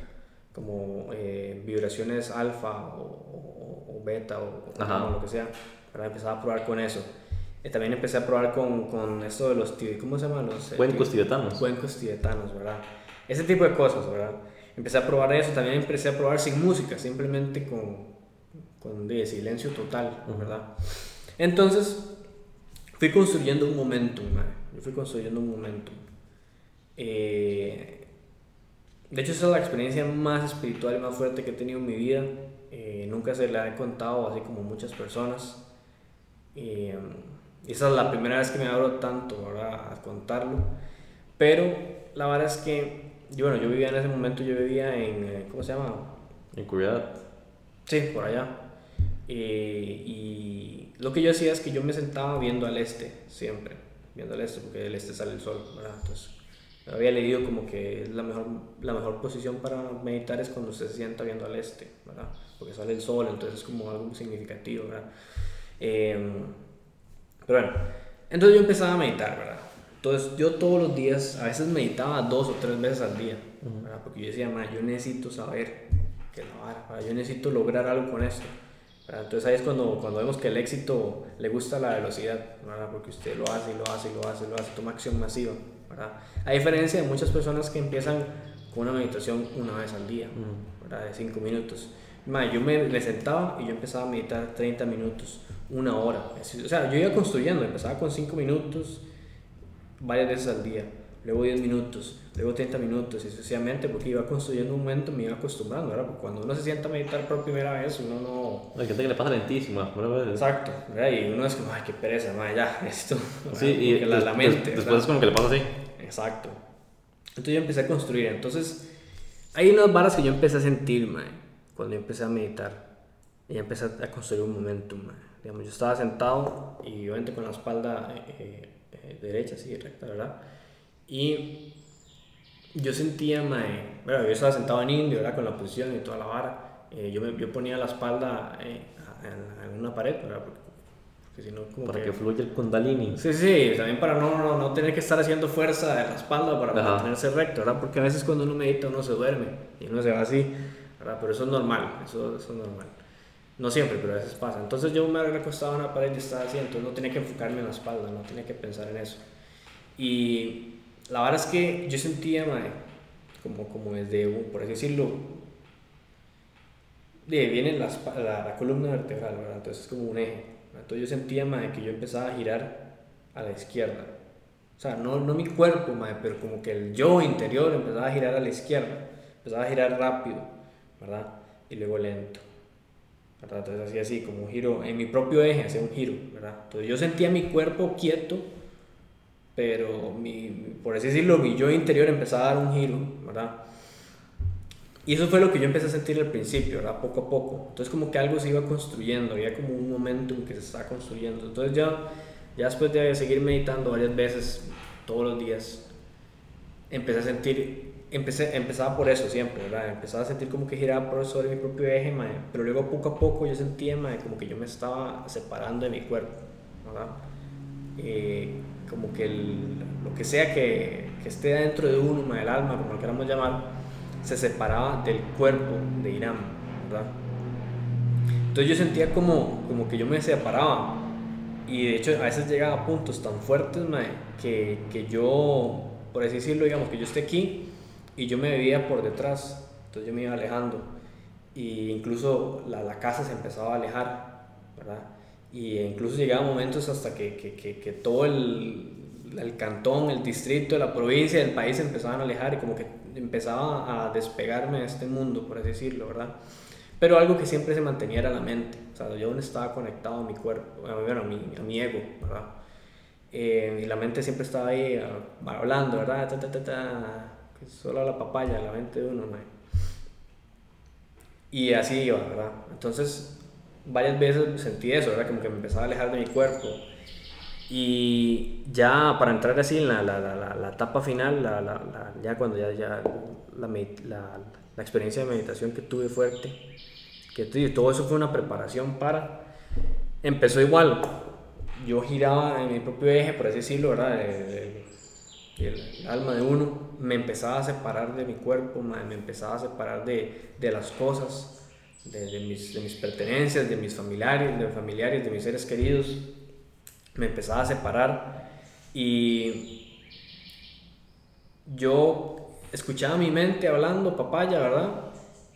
como eh, vibraciones alfa o, o- o beta o, lo que sea. Empezaba a probar con eso. Eh, también empecé a probar con, con esto de los, ¿cómo se llaman los? eh, Cuencos tibetanos. Cuencos tibetanos, ¿verdad? Ese tipo de cosas, ¿verdad? Empecé a probar eso, también empecé a probar sin música, simplemente con, con de silencio total, ¿verdad? Entonces, fui construyendo un momentum, mae. yo fui construyendo un momentum. Eh, de hecho, esa es la experiencia más espiritual y más fuerte que he tenido en mi vida. Eh, nunca se la he contado así como muchas personas. Eh, y esa es la primera vez que me abro tanto ¿verdad? a contarlo. Pero la verdad es que, yo, bueno, yo vivía en ese momento, yo vivía en, eh, ¿cómo se llama? En cuidado. Sí, por allá. Eh, y lo que yo hacía es que yo me sentaba viendo al este, siempre, viendo al este, porque del este sale el sol, ¿verdad? Entonces, había leído como que la mejor, la mejor posición para meditar es cuando se sienta viendo al este, ¿verdad? Porque sale el sol, entonces es como algo significativo, ¿verdad? Eh, pero bueno, entonces yo empezaba a meditar, ¿verdad? Entonces yo todos los días, a veces meditaba dos o tres veces al día, ¿verdad? Porque yo decía, "Ma, yo necesito saber que la vara, yo necesito lograr algo con esto. ¿verdad? Entonces ahí es cuando, cuando vemos que el éxito le gusta la velocidad, ¿verdad? Porque usted lo hace y lo hace y lo hace y lo hace, toma acción masiva, ¿verdad? A diferencia de muchas personas que empiezan con una meditación una vez al día, ¿verdad? De cinco minutos. Ma, yo me, me sentaba y yo empezaba a meditar 30 minutos, una hora. O sea, yo iba construyendo, empezaba con 5 minutos varias veces al día, luego 10 minutos, luego 30 minutos y sucesivamente porque iba construyendo un momento, me iba acostumbrando, ¿verdad? Porque cuando uno se sienta a meditar por primera vez, uno no... Hay gente que le pasa lentísima. ¿verdad? Exacto, ¿verdad? Y uno es como, ay, qué pereza, madre, ya, esto. Sí, y la, la mente. después es como que le pasa así. Exacto. Entonces yo empecé a construir. Entonces, hay unas varas que yo empecé a sentir, mae, cuando yo empecé a meditar. Y empecé a construir un momentum, mae. Digamos, yo estaba sentado y obviamente con la espalda eh, eh, derecha, así, recta, ¿verdad? Y yo sentía, mae, bueno, yo estaba sentado en indio, ¿verdad? Con la posición y toda la vara. Eh, yo, me, yo ponía la espalda eh, en, en una pared, ¿verdad? Porque, porque si no, como Para que... que fluya el kundalini. Sí, sí, también para no, no, no tener que estar haciendo fuerza de la espalda para Ajá. mantenerse recto, ¿verdad? Porque a veces cuando uno medita uno se duerme y uno se va así, ¿verdad? Pero eso es normal, eso, eso es normal. No siempre, pero a veces pasa. Entonces yo me recostaba en la pared y estaba así, entonces no tenía que enfocarme en la espalda, no tenía que pensar en eso. Y la verdad es que yo sentía, mae, como, como desde, por así decirlo, de, viene la, la, la columna vertebral, ¿verdad? Entonces es como un eje. Entonces yo sentía, mae, que yo empezaba a girar a la izquierda. O sea, no, no mi cuerpo, mae, pero como que el yo interior empezaba a girar a la izquierda. Empezaba a girar rápido, ¿verdad? Y luego lento. ¿Verdad? Entonces hacía así, como un giro, en mi propio eje, hacía un giro, ¿verdad? Entonces yo sentía mi cuerpo quieto, pero mi, por así decirlo, mi yo interior empezaba a dar un giro, ¿verdad? Y eso fue lo que yo empecé a sentir al principio, ¿verdad? Poco a poco. Entonces como que algo se iba construyendo, había como un momentum que se estaba construyendo. Entonces ya, ya después de seguir meditando varias veces, todos los días, empecé a sentir, empecé, empezaba por eso siempre, ¿verdad? Empezaba a sentir como que giraba por sobre mi propio eje, mae, pero luego poco a poco yo sentía, mae, como que yo me estaba separando de mi cuerpo, ¿verdad? Eh, como que el- lo que sea que, que esté dentro de uno, mae, el alma, como lo queramos llamar, se separaba del cuerpo de Irán, ¿verdad? Entonces yo sentía como, como que yo me separaba. Y de hecho a veces llegaba a puntos tan fuertes, mae, que, que yo, por así decirlo, digamos, que yo esté aquí y yo me veía por detrás. Entonces yo me iba alejando. Y incluso la, la casa se empezaba a alejar, ¿verdad? Y incluso llegaba momentos hasta que, que, que, que todo el, el, cantón, el distrito, la provincia, el país se empezaban a alejar y como que empezaba a despegarme de este mundo, por así decirlo, ¿verdad? Pero algo que siempre se mantenía era la mente. O sea, yo estaba conectado a mi cuerpo, bueno, a mi, a mi ego, ¿verdad? Eh, y la mente siempre estaba ahí uh, hablando, ¿verdad? Ta, ta, ta, solo la papaya, la mente de uno, ¿no? Y así iba, ¿verdad? Entonces, varias veces sentí eso, ¿verdad? Como que me empezaba a alejar de mi cuerpo. Y ya para entrar así en la, la, la, la etapa final, ya cuando ya, ya la, experiencia de meditación que tuve fuerte, que todo eso fue una preparación para, empezó igual, yo giraba en mi propio eje, por así decirlo, ¿verdad? El, alma de uno, me empezaba a separar de mi cuerpo, me empezaba a separar de, de las cosas, de, mis, de mis pertenencias, de mis familiares, de mis familiares, de mis seres queridos, me empezaba a separar y yo escuchaba mi mente hablando papaya, ¿verdad?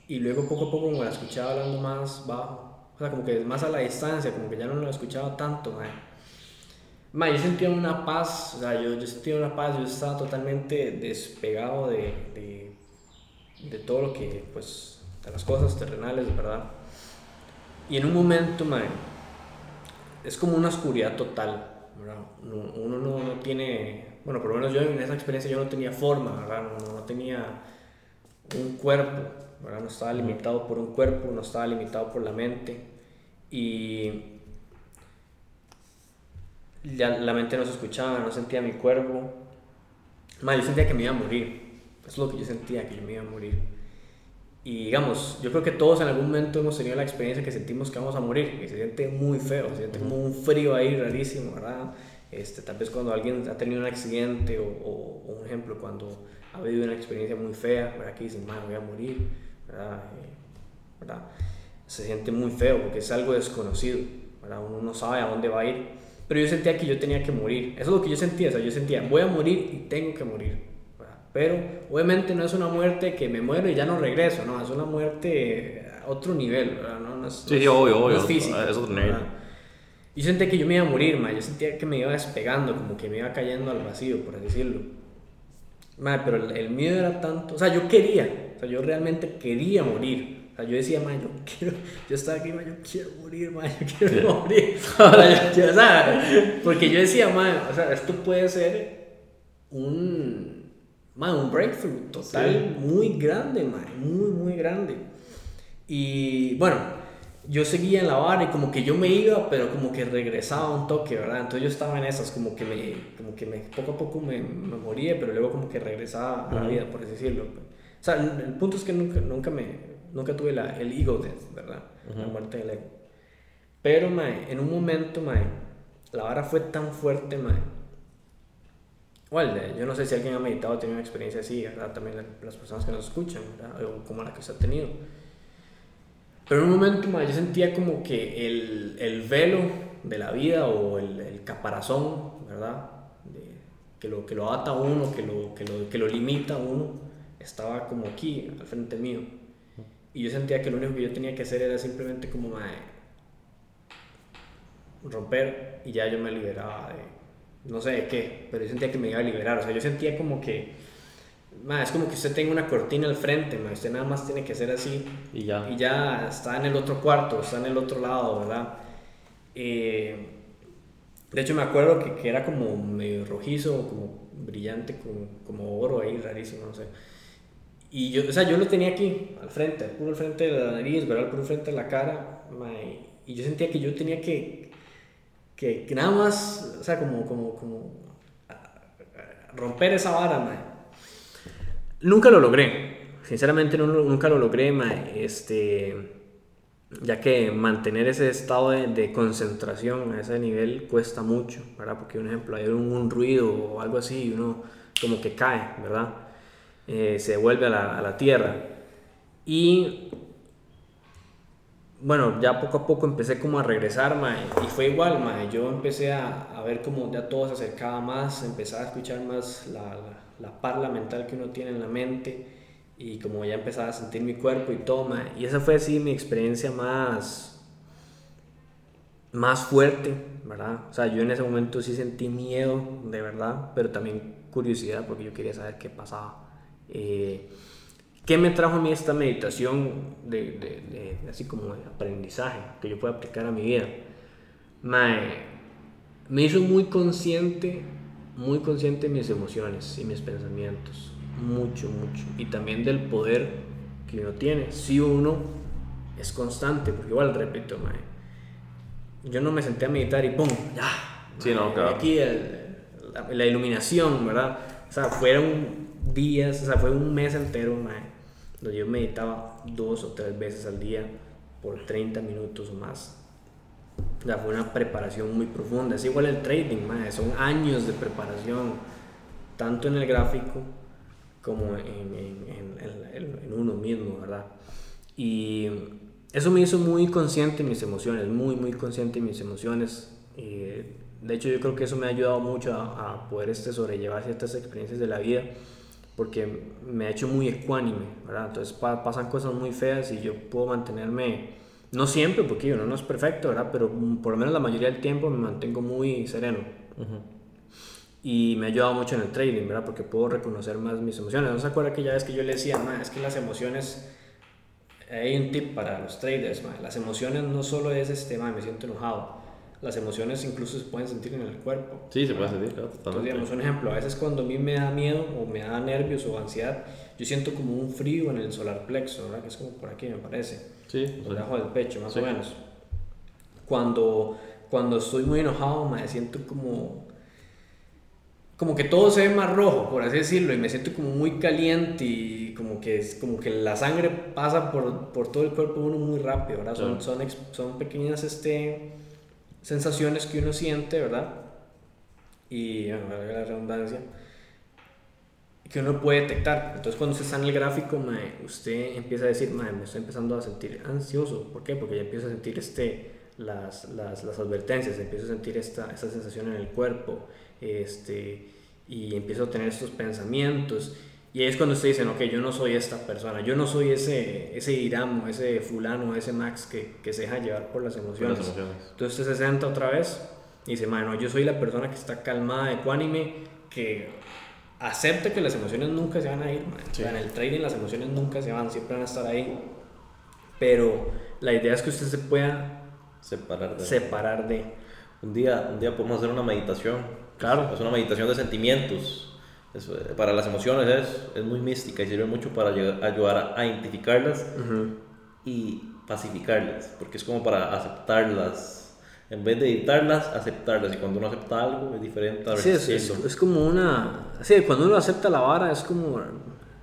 Y luego poco a poco me la escuchaba hablando más bajo, o sea, como que más a la distancia, como que ya no lo escuchaba tanto, man. yo sentía una paz, o sea, yo, yo, sentía una paz, yo estaba totalmente despegado de, de, de todo lo que, pues, de las cosas terrenales, ¿verdad? Y en un momento, man, es como una oscuridad total, ¿verdad? Uno, no, no, tiene, bueno, por lo menos yo en esa experiencia yo no tenía forma, ¿verdad? No, no tenía un cuerpo, ¿verdad? No estaba limitado por un cuerpo, no estaba limitado por la mente y ya la mente no se escuchaba, no sentía mi cuerpo. Más, yo sentía que me iba a morir. Eso es lo que yo sentía, que yo me iba a morir. Y digamos, yo creo que todos en algún momento hemos tenido la experiencia que sentimos que vamos a morir, que se siente muy feo, se siente como un frío ahí rarísimo, ¿verdad? Este, tal vez cuando alguien ha tenido un accidente o, un ejemplo, cuando ha vivido una experiencia muy fea, ¿verdad? Que dicen, voy a morir, ¿verdad? Eh, ¿verdad? Se siente muy feo porque es algo desconocido, ¿verdad? Uno no sabe a dónde va a ir. Pero yo sentía que yo tenía que morir. Eso es lo que yo sentía, o sea, yo sentía, voy a morir y tengo que morir. Pero obviamente no es una muerte que me muero y ya no regreso, no, es una muerte a otro nivel, ¿verdad? No, no es, sí, obvio, obvio. es físico. Es otro nivel. Yo sentía que yo me iba a morir, ma. yo sentía que me iba despegando, como que me iba cayendo al vacío, por así decirlo. Ma, pero el, miedo era tanto, o sea, yo quería, o sea, yo realmente quería morir. O sea, yo decía, ma, yo quiero, yo estaba aquí, ma, yo quiero morir, ma, yo quiero morir. o sea, porque yo decía, ma, o sea, esto puede ser un, un breakthrough total muy grande, muy, muy grande. Y bueno, yo seguía en la barra y como que yo me iba, pero como que regresaba un toque, ¿verdad? Entonces yo estaba en esas, como que me, como que me, poco a poco me, me moría, pero luego como que regresaba a la vida, por así decirlo. O sea, el, punto es que nunca, nunca, me, nunca tuve la, el ego death, ¿verdad? La muerte del ego. Pero, mae, en un momento, mae, la vara fue tan fuerte, mae, bueno, yo no sé si alguien ha meditado o tiene una experiencia así, ¿verdad? También las personas que nos escuchan, ¿verdad? O como la que se ha tenido. Pero en un momento yo sentía como que el, el velo de la vida o el, el caparazón, ¿verdad? que, lo, que lo ata a uno, que lo, que, lo, que lo limita a uno, estaba como aquí, al frente mío. Y yo sentía que lo único que yo tenía que hacer era simplemente como romper y ya yo me liberaba de, no sé de qué, pero yo sentía que me iba a liberar. O sea, yo sentía como que, es como que usted tenga una cortina al frente, usted nada más tiene que hacer así y ya. Y ya está en el otro cuarto, está en el otro lado, ¿verdad? Eh, de hecho, me acuerdo que, que, era como medio rojizo, como brillante, como, como oro ahí, rarísimo, no sé. Y yo, o sea, yo lo tenía aquí, al frente, puro al frente de la nariz, ¿verdad? Puro al frente de la cara. y yo sentía que yo tenía que, que, nada más, o sea, como, como, romper esa vara. Nunca lo logré, sinceramente nunca lo logré. Este, ya que mantener ese estado de, concentración a ese nivel cuesta mucho, ¿verdad? Porque, un ejemplo, hay un, un ruido o algo así y uno como que cae, ¿verdad? Eh, se devuelve a la, tierra. Y bueno, ya poco a poco empecé como a regresar, mae, y fue igual, mae, yo empecé a, ver como ya todo se acercaba más, empezaba a escuchar más la, la, la, parla mental que uno tiene en la mente, y como ya empezaba a sentir mi cuerpo y todo, mae, y esa fue así mi experiencia más, más fuerte, ¿verdad? O sea, yo en ese momento sí sentí miedo, de verdad, pero también curiosidad, porque yo quería saber qué pasaba. Eh, ¿Qué me trajo a mí esta meditación de, de, de, así como de aprendizaje que yo pueda aplicar a mi vida? Me, me hizo muy consciente, muy consciente de mis emociones y mis pensamientos. Mucho, mucho. Y también del poder que uno tiene. Si uno es constante, porque igual repito, mae, yo no me senté a meditar y ¡pum! ¡Ya! Sí, no, claro. Aquí el, la, la, iluminación, ¿verdad? O sea, fueron días, o sea, fue un mes entero, mae donde yo meditaba dos o tres veces al día por 30 minutos o más. O sea, fue una preparación muy profunda. Es igual el trading, man, son años de preparación, tanto en el gráfico como en, en, en, en, uno mismo, ¿verdad? Y eso me hizo muy consciente de mis emociones, muy, muy consciente de mis emociones. Y de hecho, yo creo que eso me ha ayudado mucho a, a poder este, sobrellevar ciertas experiencias de la vida porque me ha hecho muy ecuánime, ¿verdad? Entonces pa pasan cosas muy feas y yo puedo mantenerme, no siempre, porque uno no es perfecto, ¿verdad? Pero por lo menos la mayoría del tiempo me mantengo muy sereno. Uh -huh. Y me ha ayudado mucho en el trading, ¿verdad? Porque puedo reconocer más mis emociones. ¿No se acuerda que ya vez que yo le decía, es que las emociones, hay un tip para los traders, man. las emociones no solo es este, man, me siento enojado las emociones incluso se pueden sentir en el cuerpo. Sí, se puede sentir, claro, totalmente. Entonces, digamos, un ejemplo, a veces cuando a mí me da miedo o me da nervios o ansiedad, yo siento como un frío en el solar plexo, ¿verdad? Que es como por aquí, me parece. Sí. Por debajo del pecho, más sí. o menos. Cuando, cuando estoy muy enojado, me siento como... Como que todo se ve más rojo, por así decirlo, y me siento como muy caliente y como que, como que la sangre pasa por, por todo el cuerpo uno muy rápido, ¿verdad? Son, son, son pequeñas, este sensaciones que uno siente, ¿verdad? Y, bueno, la redundancia, que uno puede detectar. Entonces, cuando usted está en el gráfico, mae, usted empieza a decir, mae, me estoy empezando a sentir ansioso. ¿Por qué? Porque ya empieza a sentir este, las, las, las advertencias, empiezo a sentir esta, esta sensación en el cuerpo, este, y empiezo a tener estos pensamientos. Y es cuando usted dice, ok, yo no soy esta persona, yo no soy ese, ese Iramo, ese fulano, ese Max que, que se deja llevar por las emociones. Las emociones. Entonces usted se senta otra vez y dice, bueno, yo soy la persona que está calmada, ecuánime, que acepta que las emociones nunca se van a ir. Sí. O sea, en el trading las emociones nunca se van, siempre van a estar ahí. Pero la idea es que usted se pueda separar de. Separar de. Un día, un día podemos hacer una meditación. Claro. Es una meditación de sentimientos es, para las emociones es, es, muy mística y sirve mucho para llegar, ayudar a, identificarlas uh -huh. y pacificarlas, porque es como para aceptarlas. En vez de evitarlas, aceptarlas. Y cuando uno acepta algo es diferente a sí, es, es, como una. Sí, cuando uno acepta la vara es como.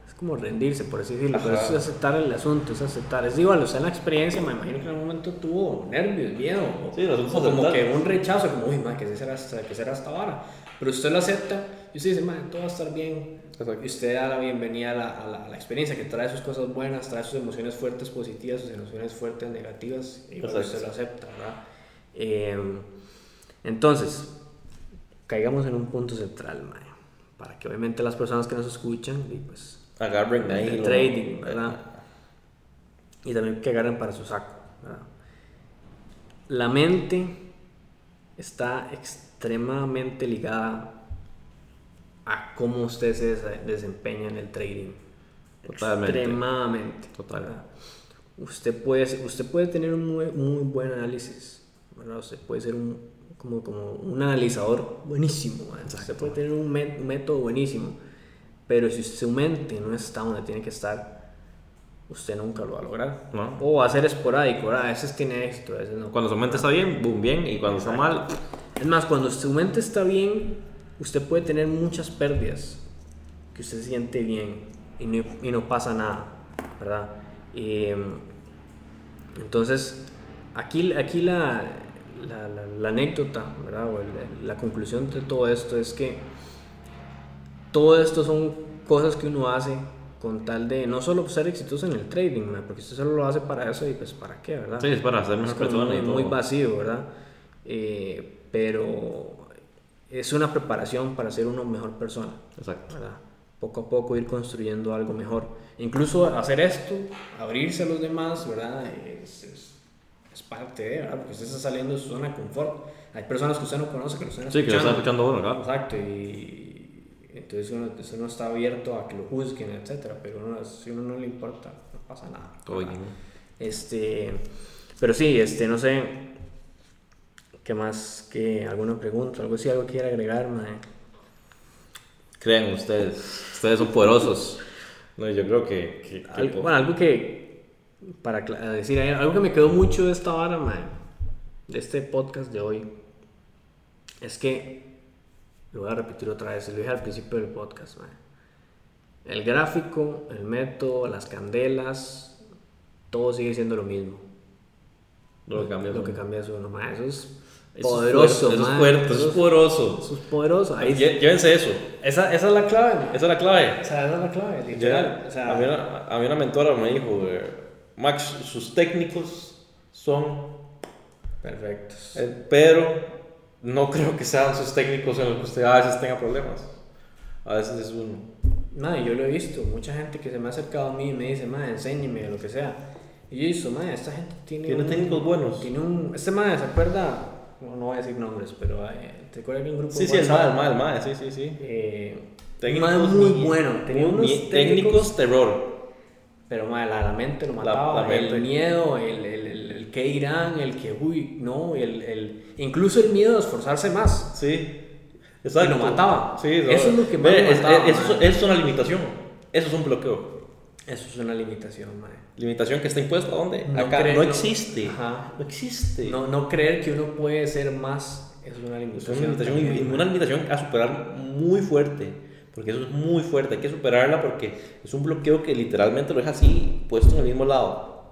Es como rendirse, por así decirlo. Pero es aceptar el asunto, es aceptar. Es igual, o sea, en la experiencia, me imagino que en algún momento tuvo nervios, miedo. Sí, o como que un rechazo, como, uy, man, ¿qué será, ¿qué será esta vara? Pero usted lo acepta y usted dice, man, todo va a estar bien. Exacto. Y usted da la bienvenida a la, a, la, a la, experiencia, que trae sus cosas buenas, trae sus emociones fuertes positivas, sus emociones fuertes negativas, y pues usted lo acepta, ¿verdad? Eh, entonces, caigamos en un punto central, man, para que obviamente las personas que nos escuchan, y pues, agarren ahí el trading, ¿verdad? Y también que agarren para su saco, ¿verdad? La mente está extremadamente ligada a cómo usted se desempeña en el trading. Totalmente. Extremadamente. Total. Usted puede, usted puede tener un muy, muy buen análisis. ¿verdad? Usted puede ser un, como, como un analizador buenísimo. Usted puede tener un, met, un, método buenísimo. Pero si su mente no está donde tiene que estar, usted nunca lo va a lograr. No. O va a ser esporádico. ¿verdad? A veces tiene éxito, a veces no. Cuando su mente está bien, boom, bien. Y cuando Exacto. está mal. Es más, cuando su mente está bien, usted puede tener muchas pérdidas, que usted siente bien y no, y no pasa nada, ¿verdad? Eh, entonces, aquí, aquí la, la, la, la, anécdota, ¿verdad? O la, la conclusión de todo esto es que todo esto son cosas que uno hace con tal de no solo ser exitoso en el trading, ma, porque usted solo lo hace para eso y pues para qué, ¿verdad? Sí, es para ser mejor persona muy, muy vacío, ¿verdad? Eh, pero es una preparación para ser una mejor persona, Exacto. ¿verdad? Poco a poco ir construyendo algo mejor. Incluso hacer esto, abrirse a los demás, ¿verdad? Es, es- es parte de, ¿verdad? Porque usted está saliendo de su zona de confort. Hay personas que usted no conoce que lo están Sí, que lo está escuchando. escuchando uno, claro. Exacto, y entonces uno, usted no está abierto a que lo juzguen, etcétera, pero uno, si uno no le importa, no pasa nada. Todo bien. Este, pero sí, este, no sé, ¿qué más? ¿Qué, ¿Alguna pregunta? ¿Algo así, algo que quiera agregar, mae? Crean ustedes, ustedes son poderosos. No, yo creo que... que- que Algo, bueno, algo que, para decir, algo que me quedó mucho de esta vara, mae, de este podcast de hoy, es que, lo voy a repetir otra vez, lo dije al principio del podcast, mae. El gráfico, el método, las candelas, todo sigue siendo lo mismo. lo que cambia Lo son- que cambia es uno, mae, eso es poderoso, es fuerte, eso es mae, fuerte, eso es poderoso. Eso es poderoso. Ahí, Lle- Llévense eso. esa, esa es la clave. Esa es la clave. O sea, esa es la clave, literal. Ya, O sea, a, mí una, a mí una mentora me dijo, eh, Max, sus técnicos son, perfectos. eh, pero no creo que sean sus técnicos en los que usted a veces tenga problemas. A veces es uno. Madre, yo lo he visto, mucha gente que se me ha acercado a mí y me dice, madre, enséñeme, lo que sea. Y yo he visto, madre, esta gente tiene. Tiene un- técnicos buenos. Tiene un. Este madre, ¿se acuerda? No, no voy a decir nombres, pero eh, ¿te acuerdas de un grupo Sí, sí, el mal, el mal, sí, sí, sí. Eh, Técnicos muy bueno. Tenía unos técnicos, técnicos, terror. pero madre, la, la mente lo mataba. la mente. El miedo, el, el, el, el que irán, el que, uy, no, el, el, incluso el miedo de esforzarse más. Sí. Y lo mataba. Sí, no. Eso es lo que más Ve, lo mataba, es- eso, eso es una limitación. Eso es un bloqueo. Eso es una limitación, madre. Limitación que está impuesta ¿a dónde? No Acá. creo- no no- existe. Ajá. No existe. No, no creer que uno puede ser más es una Es limitación. una limitación, también, mae. una limitación a superar muy fuerte. Porque eso es muy fuerte. Hay que superarla porque es un bloqueo que literalmente lo deja así, puesto en el mismo lado.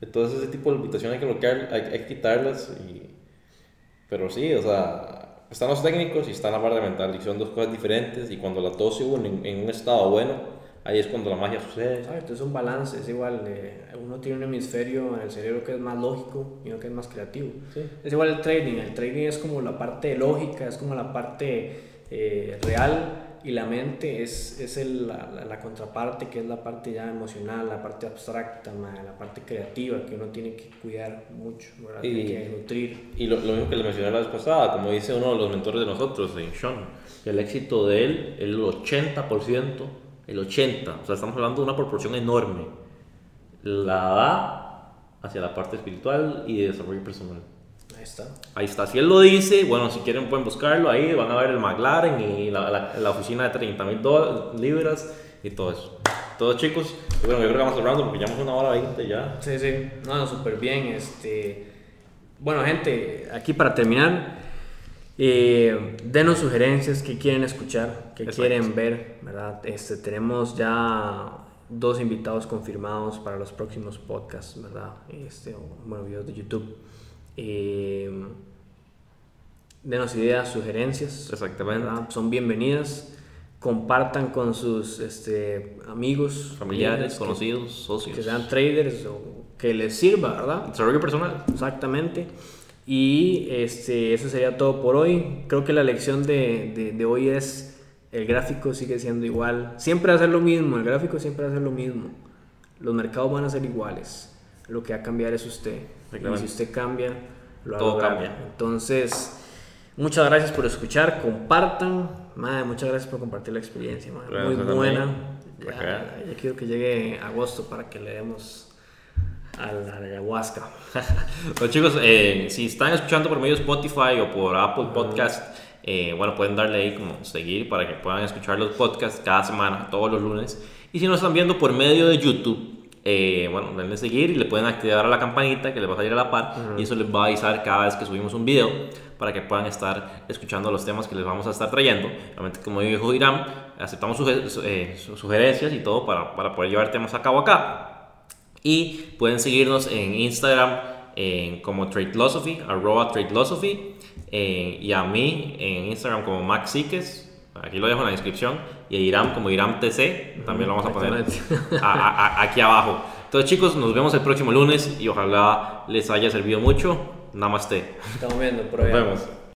Entonces, ese tipo de limitaciones hay que bloquear, hay, hay que quitarlas. Y... Pero sí, o sea, están los técnicos y está la parte mental. Y son dos cosas diferentes. Y cuando las dos se unen en un estado bueno, ahí es cuando la magia sucede. Exacto, es un balance, es igual. eh, uno tiene un hemisferio en el cerebro que es más lógico y uno que es más creativo. Sí. Es igual el trading. El trading es como la parte lógica, es como la parte eh, real y la mente es, es el- la, la- contraparte que es la parte ya emocional, la parte abstracta, la parte creativa que uno tiene que cuidar mucho, ¿verdad? Y- Tiene que nutrir. Y lo, lo mismo que le mencioné la vez pasada, como dice uno de los mentores de nosotros, Sean, el éxito de él, el 80%, el 80%, o sea, estamos hablando de una proporción enorme, la da hacia la parte espiritual y de desarrollo personal. Ahí está. Ahí está, si él lo dice, bueno, si quieren pueden buscarlo ahí, van a ver el McLaren y la, la, la oficina de 30 mil libras y todo eso. Todos chicos, bueno, yo creo que vamos cerrando porque llevamos una hora 20 ya. Sí, sí, no, no, súper bien. Este, bueno, gente, aquí para terminar, eh, denos sugerencias que quieren escuchar, que Exacto. quieren ver, ¿verdad? Este, tenemos ya dos invitados confirmados para los próximos podcasts, ¿verdad? Este, bueno, videos de YouTube. Eh, denos ideas, sugerencias. Exactamente. ¿verdad? Son bienvenidas. Compartan con sus este, amigos, Familiares, que- conocidos, socios. que sean traders o que les sirva, ¿verdad? Desarrollo personal. Exactamente. Y este, eso sería todo por hoy. Creo que la lección de, de, de hoy es, el gráfico sigue siendo igual. Siempre va a ser lo mismo, el gráfico siempre va a ser lo mismo. Los mercados van a ser iguales. Lo que va a cambiar es usted. Y si usted cambia, lo Todo lograr. cambia. Entonces, muchas gracias por escuchar. Compartan. Madre, muchas gracias por compartir la experiencia. madre. Muy buena. Ya, ya quiero que llegue agosto para que le demos a la ayahuasca. Bueno chicos, eh, si están escuchando por medio de Spotify o por Apple Podcast, eh, bueno, pueden darle ahí como seguir para que puedan escuchar los podcasts cada semana, todos los lunes. Y si nos están viendo por medio de YouTube, eh, bueno, denle seguir y le pueden activar a la campanita que les va a salir a la par y eso les va a avisar cada vez que subimos un video para que puedan estar escuchando los temas que les vamos a estar trayendo. Obviamente, como dijo Irán, aceptamos suge- su- eh, su- sugerencias y todo para, para poder llevar temas a cabo acá. Y pueden seguirnos en Instagram en como Tradelosophy, arroba Tradelosophy. eh, y a mí en Instagram como Max Siques, Aquí lo dejo en la descripción. Y a Iram como Iram TC, también lo vamos a poner a- a- a- aquí abajo. Entonces chicos, nos vemos el próximo lunes y ojalá les haya servido mucho. Namaste. Estamos viendo, por Nos vemos.